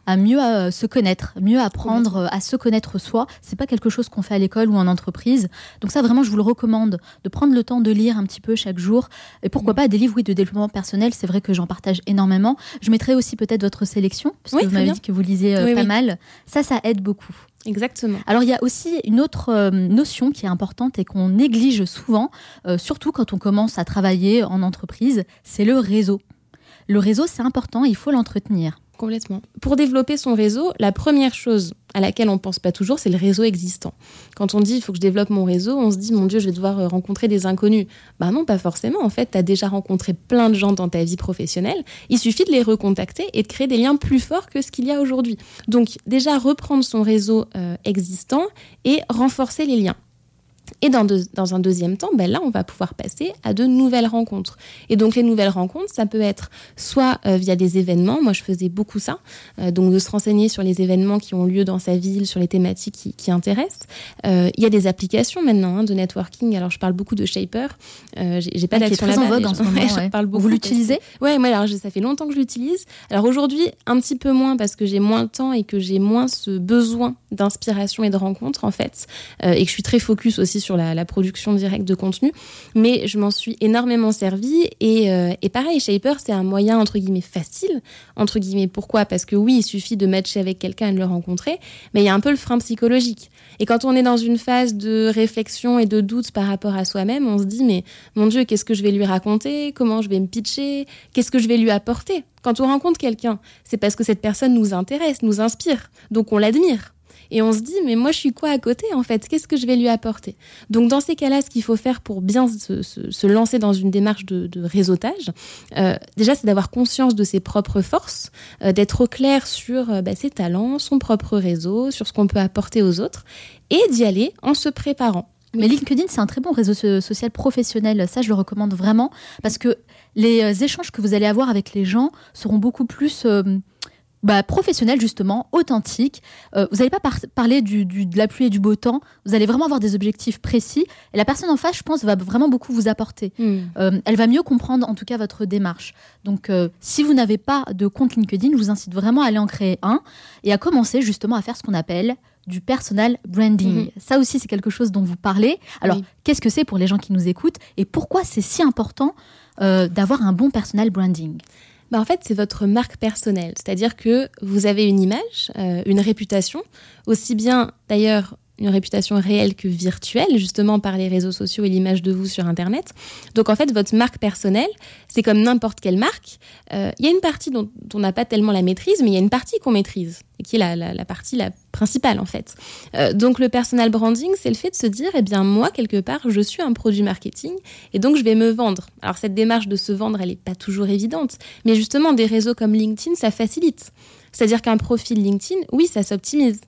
à mieux euh, se connaître, mieux apprendre euh, à se connaître soi. C'est pas quelque chose qu'on fait à l'école ou en entreprise. Donc ça, vraiment, je vous le recommande de prendre le temps de lire un petit peu chaque jour. Et pourquoi mm. pas des livres, oui, de développement personnel. C'est vrai que j'en partage énormément. Je mettrai aussi peut-être votre sélection, parce que vous m'avez dit que vous lisez pas mal. Ça, ça aide beaucoup. Exactement. Alors il y a aussi une autre euh, notion qui est importante et qu'on néglige souvent, euh, surtout quand on commence à travailler en entreprise, c'est le réseau. Le réseau, c'est important, il faut l'entretenir. Complètement. Pour développer son réseau, la première chose à laquelle on ne pense pas toujours, c'est le réseau existant. Quand on dit il faut que je développe mon réseau, on se dit mon Dieu, je vais devoir euh, rencontrer des inconnus. Bah non, pas forcément. En fait, tu as déjà rencontré plein de gens dans ta vie professionnelle. Il suffit de les recontacter et de créer des liens plus forts que ce qu'il y a aujourd'hui. Donc, déjà reprendre son réseau euh, existant et renforcer les liens. Et dans, dans, un deuxième temps, ben là, on va pouvoir passer à de nouvelles rencontres. Et donc, les nouvelles rencontres, ça peut être soit euh, via des événements, moi je faisais beaucoup ça, euh, donc de se renseigner sur les événements qui ont lieu dans sa ville, sur les thématiques qui, qui intéressent. Euh, il y a des applications maintenant hein, de networking, alors je parle beaucoup de Shaper, j'ai pas ah, d'action là-bas. en vogue en ce moment, ouais. parle beaucoup. Vous l'utilisez? Ouais, moi alors ça fait longtemps que je l'utilise. Alors aujourd'hui, un petit peu moins parce que j'ai moins de temps et que j'ai moins ce besoin d'inspiration et de rencontres en fait, et que je suis très focus aussi sur la, production directe de contenu, mais je m'en suis énormément servi et, euh, et pareil, Shaper, c'est un moyen entre guillemets facile, entre guillemets. Pourquoi? Parce que oui, il suffit de matcher avec quelqu'un et de le rencontrer, mais il y a un peu le frein psychologique. Et quand on est dans une phase de réflexion et de doute par rapport à soi-même, on se dit mais mon Dieu, qu'est-ce que je vais lui raconter? Comment je vais me pitcher? Qu'est-ce que je vais lui apporter? Quand on rencontre quelqu'un, c'est parce que cette personne nous intéresse, nous inspire, donc on l'admire. Et on se dit, mais moi, je suis quoi à côté, en fait? Qu'est-ce que je vais lui apporter? Donc, dans ces cas-là, ce qu'il faut faire pour bien se, lancer dans une démarche de, réseautage, euh, déjà, c'est d'avoir conscience de ses propres forces, euh, d'être au clair sur euh, bah, ses talents, son propre réseau, sur ce qu'on peut apporter aux autres, et d'y aller en se préparant. Mais LinkedIn, c'est un très bon réseau social professionnel. Ça, je le recommande vraiment parce que les échanges que vous allez avoir avec les gens seront beaucoup plus bah, professionnel justement, authentique. Euh, vous n'allez pas parler du, de la pluie et du beau temps. Vous allez vraiment avoir des objectifs précis. Et la personne en face, je pense, va vraiment beaucoup vous apporter. Hmm. Euh, elle va mieux comprendre en tout cas votre démarche. Donc, euh, si vous n'avez pas de compte LinkedIn, je vous incite vraiment à aller en créer un et à commencer justement à faire ce qu'on appelle du personal branding. Hmm. Ça aussi, c'est quelque chose dont vous parlez. Alors, qu'est-ce que c'est pour les gens qui nous écoutent et pourquoi c'est si important d'avoir un bon personal branding? Bah, en fait, c'est votre marque personnelle. C'est-à-dire que vous avez une image, euh, une réputation, aussi bien d'ailleurs une réputation réelle que virtuelle, justement par les réseaux sociaux et l'image de vous sur Internet. Donc en fait, votre marque personnelle, c'est comme n'importe quelle marque. Euh, il y a une partie dont on n'a pas tellement la maîtrise, mais il y a une partie qu'on maîtrise, qui est la, partie la principale en fait. Euh, donc le personal branding, c'est le fait de se dire, eh bien moi, quelque part, je suis un produit marketing, et donc je vais me vendre. Alors cette démarche de se vendre, elle n'est pas toujours évidente, mais justement, des réseaux comme LinkedIn, ça facilite. C'est-à-dire qu'un profil LinkedIn, oui, ça s'optimise.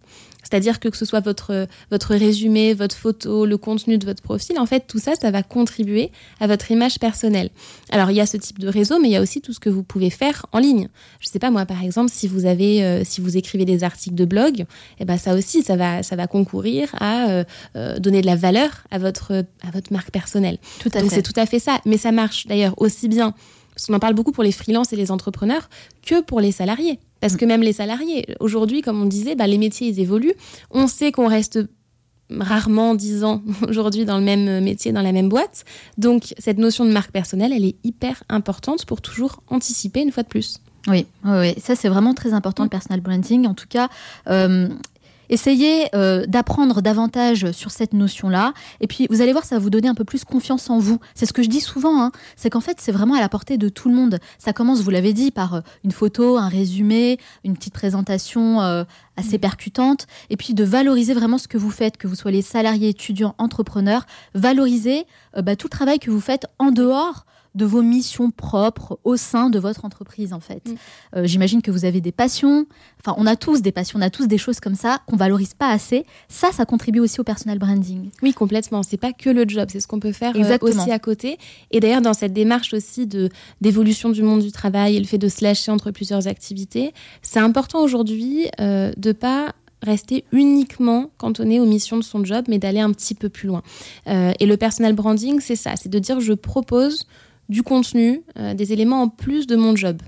C'est-à-dire que que ce soit votre, votre résumé, votre photo, le contenu de votre profil, en fait, tout ça, ça va contribuer à votre image personnelle. Alors, il y a ce type de réseau, mais il y a aussi tout ce que vous pouvez faire en ligne. Je sais pas, moi, par exemple, si vous avez, euh, si vous écrivez des articles de blog, eh ben, ça aussi, ça va, ça va concourir à euh, euh, donner de la valeur à votre, à votre marque personnelle. Tout à Donc, c'est tout à fait ça. Mais ça marche d'ailleurs aussi bien parce qu'on en parle beaucoup pour les freelances et les entrepreneurs, que pour les salariés. Parce mm. que même les salariés, aujourd'hui, comme on disait, bah, les métiers, ils évoluent. On sait qu'on reste rarement 10 ans aujourd'hui dans le même métier, dans la même boîte. Donc, cette notion de marque personnelle, elle est hyper importante pour toujours anticiper une fois de plus. Oui, oui, ça c'est vraiment très important le personal branding. En tout cas, euh, Essayez euh, d'apprendre davantage sur cette notion-là. Et puis, vous allez voir, ça va vous donner un peu plus confiance en vous. C'est ce que je dis souvent. Hein. C'est qu'en fait, c'est vraiment à la portée de tout le monde. Ça commence, vous l'avez dit, par euh, une photo, un résumé, une petite présentation euh, assez percutante. Et puis, de valoriser vraiment ce que vous faites, que vous soyez salarié, étudiant, entrepreneur. Valoriser bah, tout le travail que vous faites en dehors de vos missions propres au sein de votre entreprise en fait. Mm. Euh, j'imagine que vous avez des passions. Enfin, on a tous des passions, on a tous des choses comme ça qu'on valorise pas assez. Ça, ça contribue aussi au personal branding. Oui, complètement. C'est pas que le job, c'est ce qu'on peut faire euh, aussi à côté. Et d'ailleurs, dans cette démarche aussi de d'évolution du monde du travail et le fait de se lâcher entre plusieurs activités, c'est important aujourd'hui euh, de pas rester uniquement cantonné aux missions de son job, mais d'aller un petit peu plus loin. Euh, et le personal branding, c'est ça, c'est de dire je propose du contenu, euh, des éléments en plus de mon job.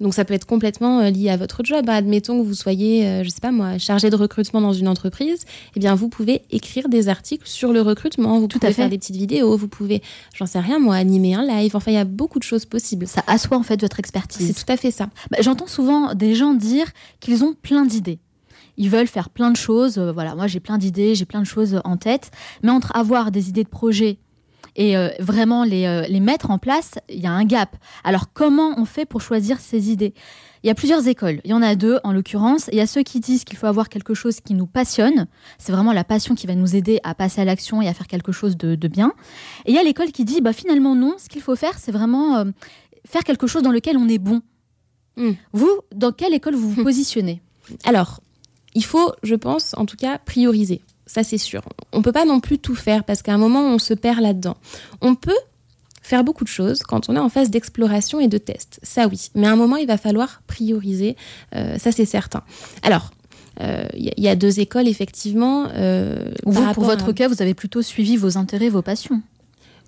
Donc ça peut être complètement euh, lié à votre job. Admettons que vous soyez, euh, je sais pas moi, chargé de recrutement dans une entreprise, eh bien vous pouvez écrire des articles sur le recrutement, vous pouvez faire des petites vidéos, vous pouvez, j'en sais rien moi, animer un live. Enfin, il y a beaucoup de choses possibles. Ça assoit en fait votre expertise. C'est tout à fait ça. Bah, j'entends souvent des gens dire qu'ils ont plein d'idées ils veulent faire plein de choses. voilà, moi j'ai plein d'idées, j'ai plein de choses en tête. Mais entre avoir des idées de projet et euh, vraiment les, euh, les mettre en place, il y a un gap. Alors comment on fait pour choisir ces idées? Il y a plusieurs écoles. Il y en a deux en l'occurrence. Il y a ceux qui disent qu'il faut avoir quelque chose qui nous passionne. C'est vraiment la passion qui va nous aider à passer à l'action et à faire quelque chose de, de bien. Et il y a l'école qui dit bah finalement non. Ce qu'il faut faire, c'est vraiment euh, faire quelque chose dans lequel on est bon. Hmm. Vous, dans quelle école vous vous positionnez? Alors, il faut, je pense, en tout cas, prioriser ça c'est sûr. On peut pas non plus tout faire parce qu'à un moment on se perd là-dedans. On peut faire beaucoup de choses quand on est en phase d'exploration et de test, ça oui. Mais à un moment il va falloir prioriser, euh, ça c'est certain. Alors il euh, y, a deux écoles effectivement. Euh, vous, pour votre cas, vous avez plutôt suivi vos intérêts, vos passions.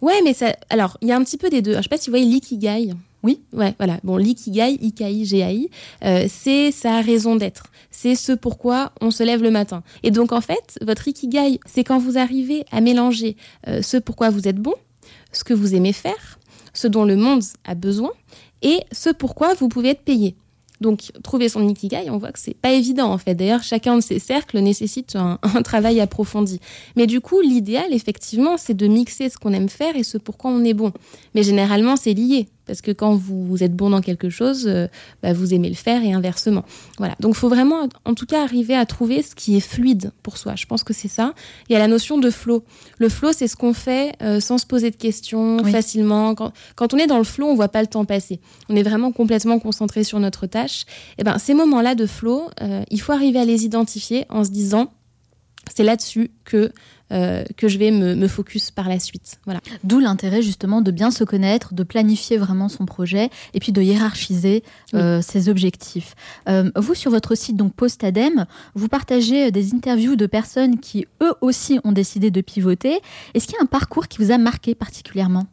Ouais, mais ça. Alors, il y a un petit peu des deux. je sais pas si vous voyez l'ikigai. Oui, ouais, voilà. Bon, l'ikigai, ikai, gai, euh, c'est sa raison d'être. C'est ce pourquoi on se lève le matin. Et donc, en fait, votre ikigai, c'est quand vous arrivez à mélanger euh, ce pourquoi vous êtes bon, ce que vous aimez faire, ce dont le monde a besoin, et ce pourquoi vous pouvez être payé. Donc, trouver son ikigai, on voit que c'est pas évident en fait. D'ailleurs, chacun de ces cercles nécessite un, travail approfondi. Mais du coup, l'idéal, effectivement, c'est de mixer ce qu'on aime faire et ce pourquoi on est bon. Mais généralement, c'est lié. Parce que quand vous, êtes bon dans quelque chose, euh, bah, vous aimez le faire et inversement. Voilà. Donc, il faut vraiment, en tout cas, arriver à trouver ce qui est fluide pour soi. Je pense que c'est ça. Il y a la notion de flow. Le flow, c'est ce qu'on fait euh, sans se poser de questions, facilement. Quand, on est dans le flow, on voit pas le temps passer. On est vraiment complètement concentré sur notre tâche. Et eh ben, ces moments-là de flow, euh, il faut arriver à les identifier en se disant, c'est là-dessus que euh, que je vais me, focus par la suite. Voilà. D'où l'intérêt justement de bien se connaître, de planifier vraiment son projet et puis de hiérarchiser euh, ses objectifs. Euh, vous, sur votre site donc Postadem, vous partagez des interviews de personnes qui eux aussi ont décidé de pivoter. Est-ce qu'il y a un parcours qui vous a marqué particulièrement?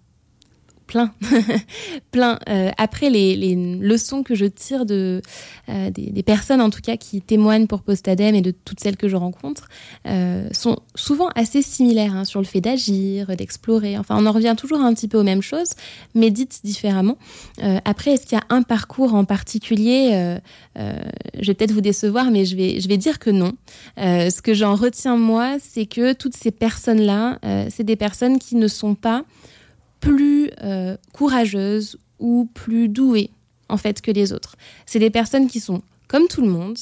Plein, plein. Euh, après, les, leçons que je tire de euh, des, personnes, en tout cas, qui témoignent pour Postadem et de toutes celles que je rencontre, euh, sont souvent assez similaires hein, sur le fait d'agir, d'explorer. Enfin, on en revient toujours un petit peu aux mêmes choses, mais dites différemment. après, est-ce qu'il y a un parcours en particulier Je vais peut-être vous décevoir, mais je vais, je vais dire que non. ce que j'en retiens moi, c'est que toutes ces personnes-là, c'est des personnes qui ne sont pas plus euh, courageuses ou plus douées en fait que les autres. C'est des personnes qui sont comme tout le monde,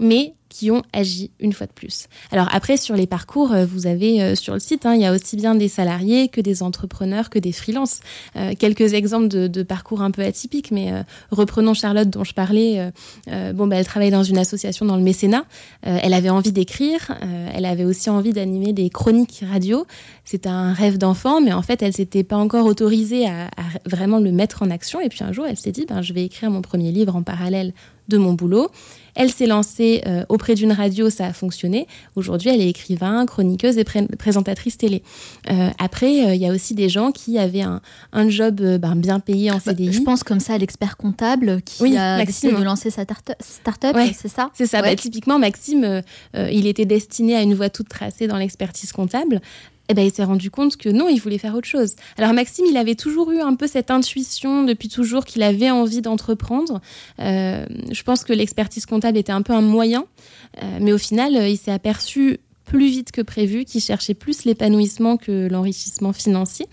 mais qui ont agi une fois de plus. Alors après, sur les parcours, euh, vous avez euh, sur le site, hein, il y a aussi bien des salariés que des entrepreneurs, que des freelances. Euh, quelques exemples de, parcours un peu atypiques, mais reprenons Charlotte dont je parlais. bon, bah, elle travaille dans une association dans le mécénat. elle avait envie d'écrire. elle avait aussi envie d'animer des chroniques radio. C'était un rêve d'enfant, mais en fait, elle s'était pas encore autorisée à, vraiment le mettre en action. Et puis un jour, elle s'est dit, ben, je vais écrire mon premier livre en parallèle de mon boulot. Elle s'est lancée euh, auprès d'une radio, ça a fonctionné. Aujourd'hui, elle est écrivain, chroniqueuse et présentatrice télé. Euh, après, euh, il y a aussi des gens qui avaient un, job ben, bien payé en bah, CDI. je pense comme ça à l'expert comptable qui a décidé de lancer sa start-up, c'est ça? C'est ça. Bah, typiquement, Maxime, il était destiné à une voie toute tracée dans l'expertise comptable eh ben, il s'est rendu compte que non, il voulait faire autre chose. Alors Maxime, il avait toujours eu un peu cette intuition depuis toujours qu'il avait envie d'entreprendre. Euh, je pense que l'expertise comptable était un peu un moyen, euh, mais au final, il s'est aperçu plus vite que prévu qu'il cherchait plus l'épanouissement que l'enrichissement financier.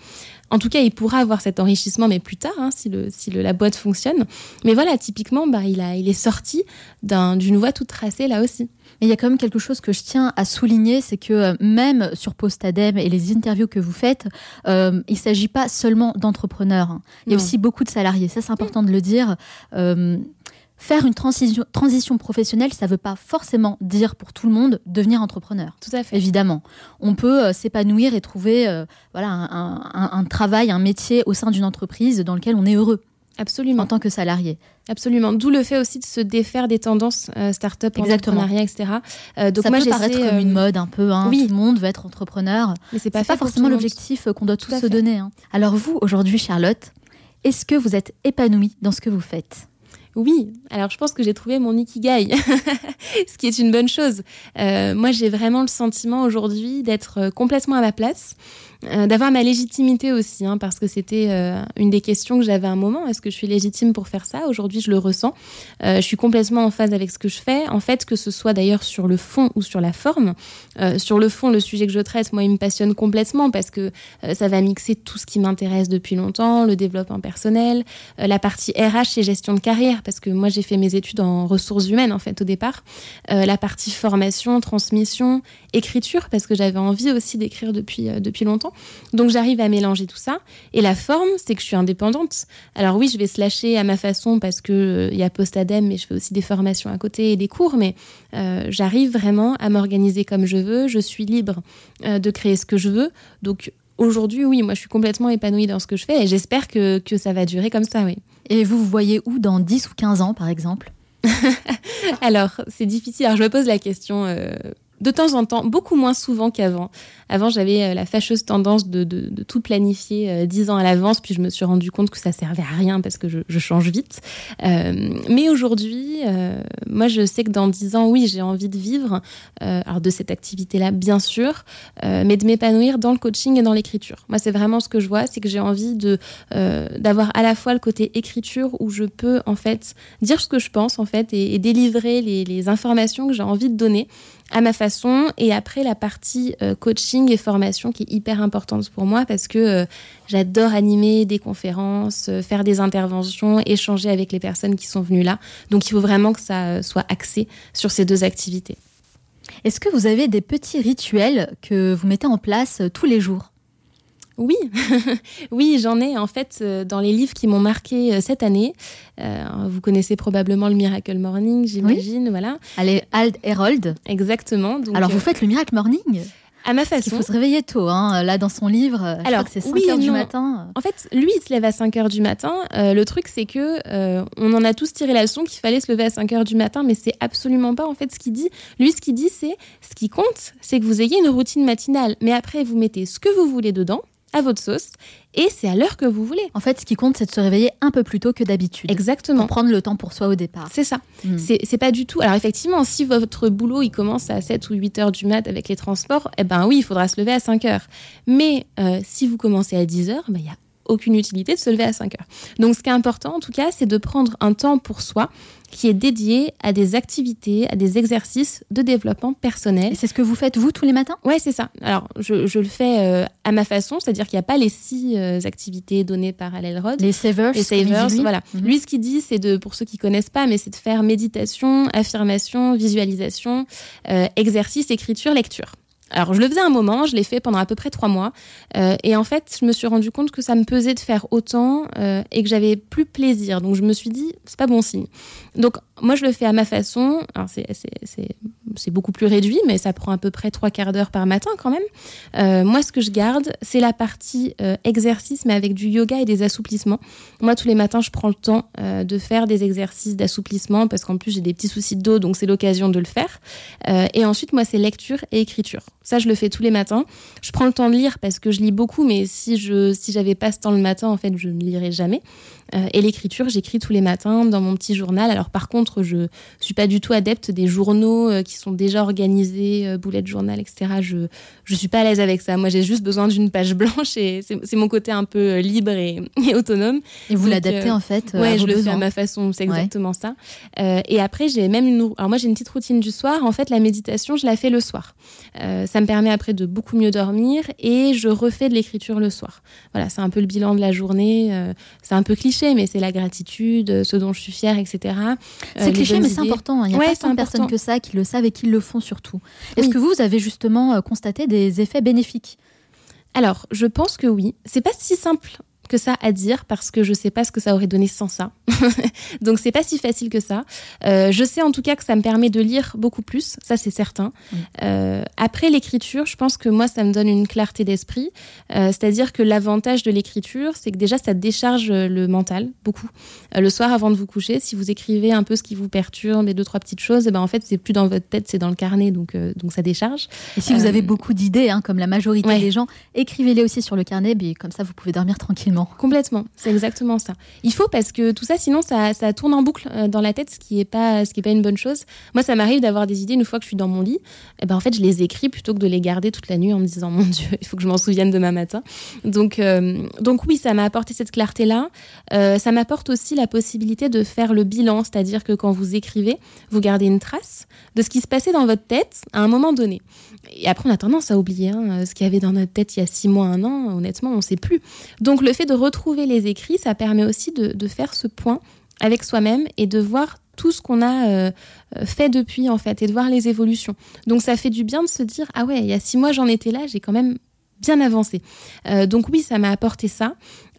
En tout cas, il pourra avoir cet enrichissement, mais plus tard, hein, si, le, si la boîte fonctionne. Mais voilà, typiquement, bah, il, a, il est sorti d'une voie toute tracée là aussi. Mais il y a quand même quelque chose que je tiens à souligner, c'est que euh, même sur Postadem et les interviews que vous faites, euh, il ne s'agit pas seulement d'entrepreneurs. Hein. Il y a aussi beaucoup de salariés. Ça, c'est important de le dire. Euh, faire une transition, transition professionnelle, ça ne veut pas forcément dire pour tout le monde devenir entrepreneur. Tout à fait. Évidemment. On peut s'épanouir et trouver voilà, un, travail, un métier au sein d'une entreprise dans lequel on est heureux. Absolument. En tant que salarié. Absolument. D'où le fait aussi de se défaire des tendances euh, start-up, entrepreneuriat, etc. Euh, donc ça moi, peut paraître comme une euh, mode un peu. Hein. Oui. Tout le monde veut être entrepreneur. Mais c'est pas, pas forcément l'objectif qu'on doit tous se donner. Hein. Alors vous, aujourd'hui, Charlotte, est-ce que vous êtes épanouie dans ce que vous faites? Oui, alors je pense que j'ai trouvé mon ikigai, ce qui est une bonne chose. Euh, moi, j'ai vraiment le sentiment aujourd'hui d'être complètement à ma place. Euh, d'avoir ma légitimité aussi, hein, parce que c'était euh, une des questions que j'avais à un moment. Est-ce que je suis légitime pour faire ça? Aujourd'hui, je le ressens. Euh, je suis complètement en phase avec ce que je fais. En fait, que ce soit d'ailleurs sur le fond ou sur la forme. sur le fond, le sujet que je traite, moi, il me passionne complètement parce que ça va mixer tout ce qui m'intéresse depuis longtemps, le développement personnel, la partie RH et gestion de carrière, parce que moi, j'ai fait mes études en ressources humaines, en fait, au départ. la partie formation, transmission, écriture, parce que j'avais envie aussi d'écrire depuis, depuis longtemps. Donc j'arrive à mélanger tout ça. Et la forme, c'est que je suis indépendante. Alors oui, je vais se lâcher à ma façon parce que euh, y a Postadem, mais je fais aussi des formations à côté et des cours. Mais euh, j'arrive vraiment à m'organiser comme je veux. Je suis libre euh, de créer ce que je veux. Donc aujourd'hui, oui, moi je suis complètement épanouie dans ce que je fais et j'espère que, que ça va durer comme ça, oui. Et vous vous voyez où dans 10 ou 15 ans, par exemple? Alors, c'est difficile. Alors, je me pose la question de temps en temps, beaucoup moins souvent qu'avant. Avant, j'avais euh, la fâcheuse tendance de, tout planifier euh, dix ans à l'avance, puis je me suis rendu compte que ça servait à rien parce que je, change vite. Euh, mais aujourd'hui, moi, je sais que dans dix ans, oui, j'ai envie de vivre, alors de cette activité-là, bien sûr, mais de m'épanouir dans le coaching et dans l'écriture. Moi, c'est vraiment ce que je vois, c'est que j'ai envie de d'avoir à la fois le côté écriture où je peux en fait dire ce que je pense en fait et, délivrer les, les informations que j'ai envie de donner à ma façon. Et après, la partie euh, coaching et formation qui est hyper importante pour moi parce que euh, j'adore animer des conférences, euh, faire des interventions, échanger avec les personnes qui sont venues là. Donc, il faut vraiment que ça soit axé sur ces deux activités. Est-ce que vous avez des petits rituels que vous mettez en place tous les jours? Oui, oui, j'en ai en fait euh, dans les livres qui m'ont marqué euh, cette année. Euh, vous connaissez probablement le Miracle Morning, j'imagine, voilà. Allez, Ald Herold. Exactement. Alors vous faites le Miracle Morning? à ma façon. Il faut se réveiller tôt, hein. là dans son livre. Alors c'est 5 heures du matin. En fait, lui, il se lève à 5 heures du matin. le truc, c'est que on en a tous tiré la leçon qu'il fallait se lever à 5 heures du matin, mais c'est absolument pas en fait ce qu'il dit. Lui, ce qu'il dit, c'est ce qui compte, c'est que vous ayez une routine matinale, mais après vous mettez ce que vous voulez dedans à votre sauce et c'est à l'heure que vous voulez. En fait, ce qui compte, c'est de se réveiller un peu plus tôt que d'habitude. Exactement. Pour prendre le temps pour soi au départ. C'est ça. Hmm. C'est pas du tout. Alors, effectivement, si votre boulot il commence à 7 ou 8 heures du mat avec les transports, eh ben oui, il faudra se lever à 5 heures. Mais euh, si vous commencez à 10 heures, ben, il y a aucune utilité de se lever à 5 heures. Donc ce qui est important en tout cas, c'est de prendre un temps pour soi qui est dédié à des activités, à des exercices de développement personnel. C'est ce que vous faites vous tous les matins? Ouais, c'est ça. Alors je, je le fais euh, à ma façon, c'est-à-dire qu'il n'y a pas les six euh, activités données par Hallel Rod. Les savers. Les savers, voilà. Mhm. Lui, ce qu'il dit, c'est de, pour ceux qui connaissent pas, mais c'est de faire méditation, affirmation, visualisation, euh, exercice, écriture, lecture. Alors, je le faisais un moment, je l'ai fait pendant à peu près trois mois. Euh, et en fait, je me suis rendu compte que ça me pesait de faire autant euh, et que j'avais plus plaisir. Donc, je me suis dit, c'est pas bon signe. Donc, moi, je le fais à ma façon. C'est beaucoup plus réduit, mais ça prend à peu près trois quarts d'heure par matin quand même. Euh, moi, ce que je garde, c'est la partie exercice, mais avec du yoga et des assouplissements. Moi, tous les matins, je prends le temps de faire des exercices d'assouplissement parce qu'en plus, j'ai des petits soucis de dos, donc c'est l'occasion de le faire. et ensuite, moi, c'est lecture et écriture. Ça, je le fais tous les matins. Je prends le temps de lire parce que je lis beaucoup, mais si je si j'avais pas ce temps le matin, en fait, je ne lirais jamais. Euh, et l'écriture, j'écris tous les matins dans mon petit journal. Alors par contre, je suis pas du tout adepte des journaux euh, qui sont déjà organisés, euh, bullet journal, etc. Je je suis pas à l'aise avec ça. Moi, j'ai juste besoin d'une page blanche et c'est mon côté un peu libre et, autonome. Et vous l'adaptez en fait Ouais, je le fais à ma façon. C'est exactement ça. et après, j'ai même une. Alors moi, j'ai une petite routine du soir. En fait, la méditation, je la fais le soir. ça me permet après de beaucoup mieux dormir et je refais de l'écriture le soir. Voilà, c'est un peu le bilan de la journée. c'est un peu cliché mais c'est la gratitude, ce dont je suis fière, etc. Euh, c'est cliché, mais c'est important. Il n'y a pas tant de personnes que ça qui le savent et qui le font surtout. Est-ce que vous avez justement euh, constaté des effets bénéfiques? Alors, je pense que oui. C'est pas si simple que ça à dire parce que je sais pas ce que ça aurait donné sans ça. Donc c'est pas si facile que ça. Euh, je sais en tout cas que ça me permet de lire beaucoup plus, ça c'est certain. Euh, après l'écriture, je pense que moi ça me donne une clarté d'esprit. Euh, C'est-à-dire que l'avantage de l'écriture, c'est que déjà ça décharge le mental beaucoup. Le soir avant de vous coucher, si vous écrivez un peu ce qui vous perturbe et deux trois petites choses, et eh ben en fait c'est plus dans votre tête, c'est dans le carnet, donc donc ça décharge. Et si vous avez beaucoup d'idées, hein, comme la majorité des gens, écrivez-les aussi sur le carnet, mais comme ça vous pouvez dormir tranquillement. Complètement, c'est exactement ça. Il faut parce que tout ça, sinon, ça, tourne en boucle euh, dans la tête, ce qui n'est pas, pas une bonne chose. Moi, ça m'arrive d'avoir des idées une fois que je suis dans mon lit. Et eh ben, en fait, je les écris plutôt que de les garder toute la nuit en me disant, mon Dieu, il faut que je m'en souvienne demain matin. Donc, euh, donc oui, ça m'a apporté cette clarté-là. Euh, ça m'apporte aussi la possibilité de faire le bilan, c'est-à-dire que quand vous écrivez, vous gardez une trace de ce qui se passait dans votre tête à un moment donné. Et après, on a tendance à oublier hein, ce qu'il y avait dans notre tête il y a six mois, un an. Honnêtement, on ne sait plus. Donc, le fait de retrouver les écrits, ça permet aussi de, faire ce point avec soi-même et de voir tout ce qu'on a euh, fait depuis, en fait, et de voir les évolutions. Donc, ça fait du bien de se dire, ah ouais, il y a six mois, j'en étais là, j'ai quand même bien avancé. Euh, donc oui, ça m'a apporté ça.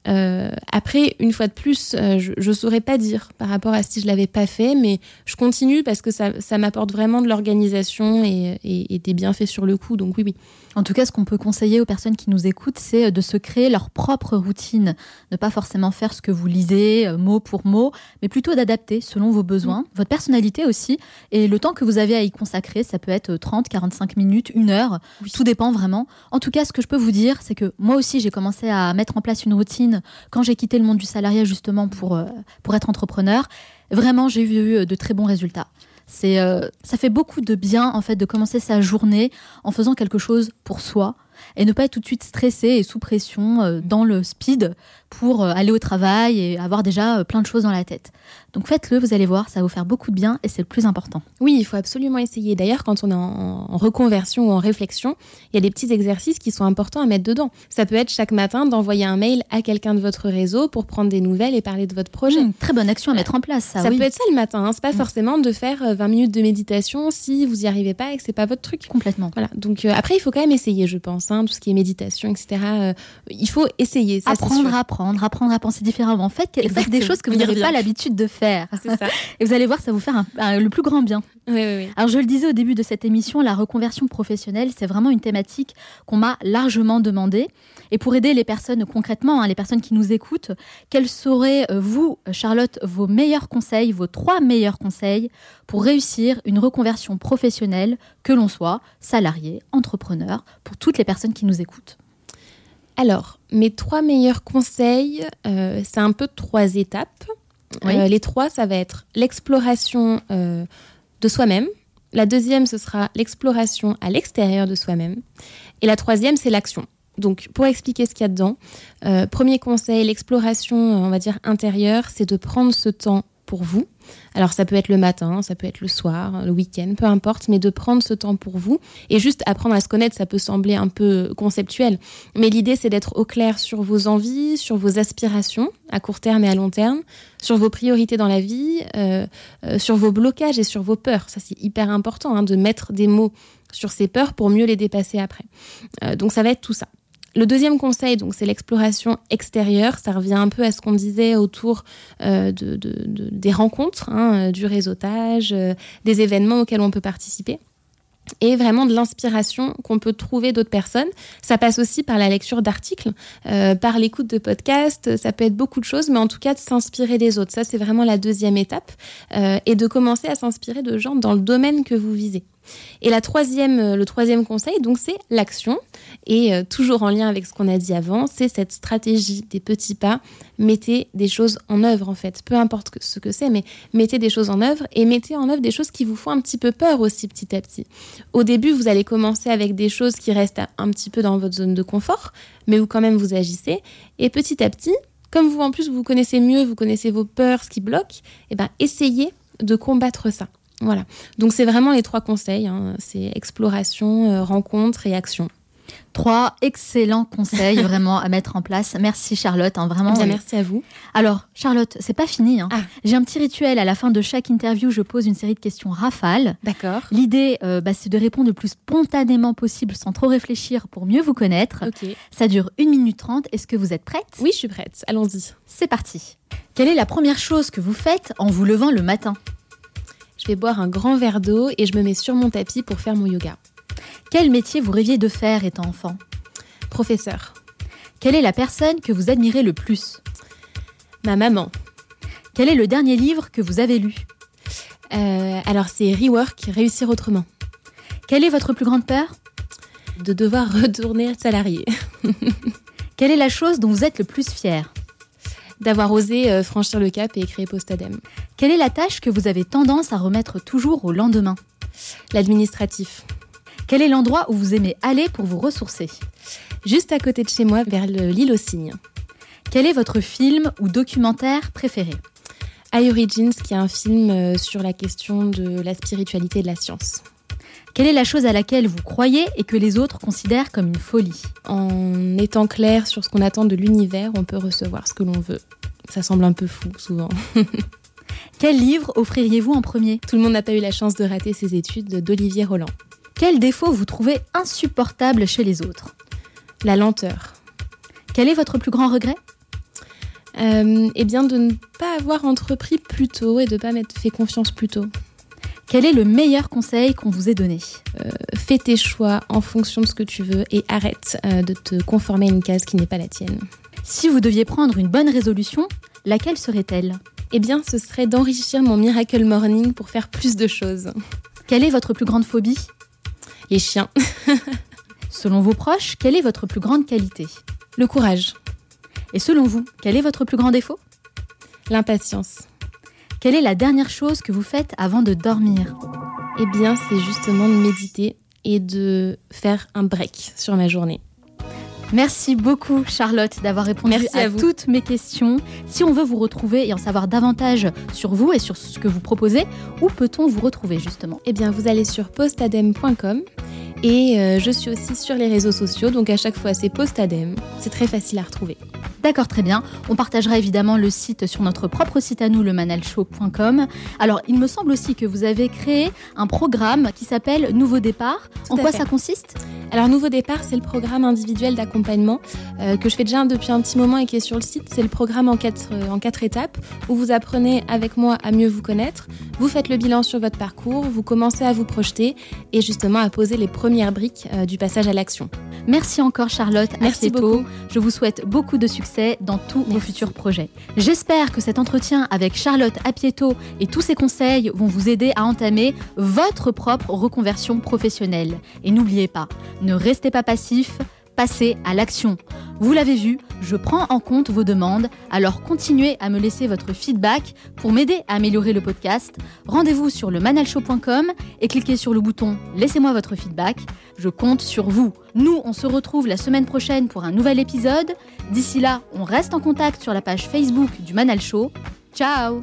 Euh, après, une fois de plus, euh, je ne saurais pas dire par rapport à si je l'avais pas fait, mais je continue parce que ça, ça m'apporte vraiment de l'organisation et, et, et, des bienfaits sur le coup. Donc oui, oui. En tout cas, ce qu'on peut conseiller aux personnes qui nous écoutent, c'est de se créer leur propre routine. Ne pas forcément faire ce que vous lisez euh, mot pour mot, mais plutôt d'adapter selon vos besoins, mm. votre personnalité aussi, et le temps que vous avez à y consacrer. Ça peut être 30, 45 minutes, une heure. Tout dépend vraiment. En tout cas, ce que je peux vous dire, c'est que moi aussi, j'ai commencé à mettre en place une routine quand j'ai quitté le monde du salariat justement pour, euh, pour être entrepreneur. Vraiment, j'ai eu euh, de très bons résultats. C'est, euh, ça fait beaucoup de bien en fait de commencer sa journée en faisant quelque chose pour soi et ne pas être tout de suite stressé et sous pression dans le speed pour euh, aller au travail et avoir déjà euh, plein de choses dans la tête. Donc faites-le, vous allez voir, ça va vous faire beaucoup de bien et c'est le plus important. Oui, il faut absolument essayer. D'ailleurs, quand on est en, reconversion ou en réflexion, il y a des petits exercices qui sont importants à mettre dedans. Ça peut être chaque matin d'envoyer un mail à quelqu'un de votre réseau pour prendre des nouvelles et parler de votre projet. Mmh, très bonne action à mettre en place. Ça, ça peut être ça le matin. Hein. C'est pas mmh. forcément de faire 20 euh, minutes de méditation si vous y arrivez pas et que c'est pas votre truc. Complètement. Voilà. Donc après, il faut quand même essayer, je pense. Hein, tout ce qui est méditation, etc. il faut essayer. Ça, apprendre, apprendre, apprendre à penser différemment. Faites, faites des choses que vous n'avez pas l'habitude de faire. Ça. Et vous allez voir, ça vous faire le plus grand bien. Oui, oui, oui. Alors, je le disais au début de cette émission, la reconversion professionnelle, c'est vraiment une thématique qu'on m'a largement demandé. Et pour aider les personnes concrètement, hein, les personnes qui nous écoutent, quels seraient, euh, vous, Charlotte, vos meilleurs conseils, vos trois meilleurs conseils pour réussir une reconversion professionnelle, que l'on soit salarié, entrepreneur, pour toutes les personnes qui nous écoutent? Alors, mes trois meilleurs conseils, euh, c'est un peu trois étapes. Euh, les trois, ça va être l'exploration euh, de soi-même. La deuxième, ce sera l'exploration à l'extérieur de soi-même. Et la troisième, c'est l'action. Donc, pour expliquer ce qu'il y a dedans, premier conseil, l'exploration, on va dire intérieure, c'est de prendre ce temps pour vous. Alors ça peut être le matin, ça peut être le soir, le week-end, peu importe, mais de prendre ce temps pour vous. Et juste apprendre à se connaître, ça peut sembler un peu conceptuel, mais l'idée c'est d'être au clair sur vos envies, sur vos aspirations à court terme et à long terme, sur vos priorités dans la vie, euh, euh, sur vos blocages et sur vos peurs. Ça c'est hyper important hein, de mettre des mots sur ces peurs pour mieux les dépasser après. Euh, donc ça va être tout ça. Le deuxième conseil, donc, c'est l'exploration extérieure. Ça revient un peu à ce qu'on disait autour euh, de, des rencontres, hein, euh, du réseautage, euh, des événements auxquels on peut participer et vraiment de l'inspiration qu'on peut trouver d'autres personnes. Ça passe aussi par la lecture d'articles, par l'écoute de podcasts, ça peut être beaucoup de choses, mais en tout cas de s'inspirer des autres. Ça, c'est vraiment la deuxième étape, et de commencer à s'inspirer de gens dans le domaine que vous visez. Et la troisième, euh, le troisième conseil, donc, c'est l'action. Et euh, toujours en lien avec ce qu'on a dit avant, c'est cette stratégie des petits pas. Mettez des choses en œuvre, en fait. Peu importe ce que c'est, mais mettez des choses en œuvre et mettez en œuvre des choses qui vous font un petit peu peur aussi, petit à petit. Au début, vous allez commencer avec des choses qui restent un petit peu dans votre zone de confort, mais où quand même vous agissez. Et petit à petit, comme vous, en plus, vous connaissez mieux, vous connaissez vos peurs, ce qui bloque, eh ben, essayez de combattre ça. Voilà. Donc c'est vraiment les trois conseils. Hein. C'est exploration, euh, rencontre et action. Trois excellents conseils vraiment à mettre en place. Merci Charlotte, hein, vraiment. merci à vous. Alors Charlotte, c'est pas fini. Hein. Ah. J'ai un petit rituel à la fin de chaque interview. Je pose une série de questions rafales. D'accord. L'idée, euh, bah, c'est de répondre le plus spontanément possible, sans trop réfléchir, pour mieux vous connaître. Ça dure une minute trente. Est-ce que vous êtes prête? Oui, je suis prête. Allons-y. C'est parti. Quelle est la première chose que vous faites en vous levant le matin? Boire un grand verre d'eau et je me mets sur mon tapis pour faire mon yoga. Quel métier vous rêviez de faire étant enfant? Professeur. Quelle est la personne que vous admirez le plus? Ma maman. Quel est le dernier livre que vous avez lu? Euh, Alors c'est Rework, Réussir autrement. Quelle est votre plus grande peur? De devoir retourner salarié. Quelle est la chose dont vous êtes le plus fier? D'avoir osé euh, franchir le cap et créer Postadem. Quelle est la tâche que vous avez tendance à remettre toujours au lendemain? L'administratif. Quel est l'endroit où vous aimez aller pour vous ressourcer? Juste à côté de chez moi, vers l'île aux cygnes. Quel est votre film ou documentaire préféré? iOrigins, qui est un film euh, sur la question de la spiritualité et de la science. Quelle est la chose à laquelle vous croyez et que les autres considèrent comme une folie En étant clair sur ce qu'on attend de l'univers, on peut recevoir ce que l'on veut. Ça semble un peu fou souvent. Quel livre offririez-vous en premier? Tout le monde n'a pas eu la chance de rater ses études d'Olivier Roland. Quel défaut vous trouvez insupportable chez les autres? La lenteur. Quel est votre plus grand regret? Euh, Eh bien, de ne pas avoir entrepris plus tôt et de ne pas m'être fait confiance plus tôt. Quel est le meilleur conseil qu'on vous ait donné? Euh, Fais tes choix en fonction de ce que tu veux et arrête euh, de te conformer à une case qui n'est pas la tienne. Si vous deviez prendre une bonne résolution, laquelle serait-elle? Eh bien, ce serait d'enrichir mon Miracle Morning pour faire plus de choses. Quelle est votre plus grande phobie? Les chiens. selon vos proches, quelle est votre plus grande qualité? Le courage. Et selon vous, quel est votre plus grand défaut? L'impatience. Quelle est la dernière chose que vous faites avant de dormir? Eh bien, c'est justement de méditer et de faire un break sur ma journée. Merci beaucoup Charlotte d'avoir répondu à, toutes mes questions. Si on veut vous retrouver et en savoir davantage sur vous et sur ce que vous proposez, où peut-on vous retrouver justement? Eh bien, vous allez sur postadem.com et euh, je suis aussi sur les réseaux sociaux, donc à chaque fois c'est postadem. C'est très facile à retrouver. D'accord, très bien. On partagera évidemment le site sur notre propre site à nous, le manalshow.com. Alors, il me semble aussi que vous avez créé un programme qui s'appelle Nouveau Départ. en quoi ça consiste? Alors, Nouveau Départ, c'est le programme individuel d'accompagnement euh, que je fais déjà depuis un petit moment et qui est sur le site. C'est le programme en quatre, euh, en quatre étapes où vous apprenez avec moi à mieux vous connaître. Vous faites le bilan sur votre parcours, vous commencez à vous projeter et justement à poser les premières briques euh, du passage à l'action. Merci encore Charlotte. Merci beaucoup. Je vous souhaite beaucoup de succès dans tous vos futurs projets. J'espère que cet entretien avec Charlotte Apieto et tous ses conseils vont vous aider à entamer votre propre reconversion professionnelle. Et n'oubliez pas, ne restez pas passif passer à l'action. Vous l'avez vu, je prends en compte vos demandes, alors continuez à me laisser votre feedback pour m'aider à améliorer le podcast. Rendez-vous sur le manalshow.com et cliquez sur le bouton Laissez-moi votre feedback. Je compte sur vous. Nous, on se retrouve la semaine prochaine pour un nouvel épisode. D'ici là, on reste en contact sur la page Facebook du Manal Show. Ciao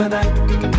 overnight.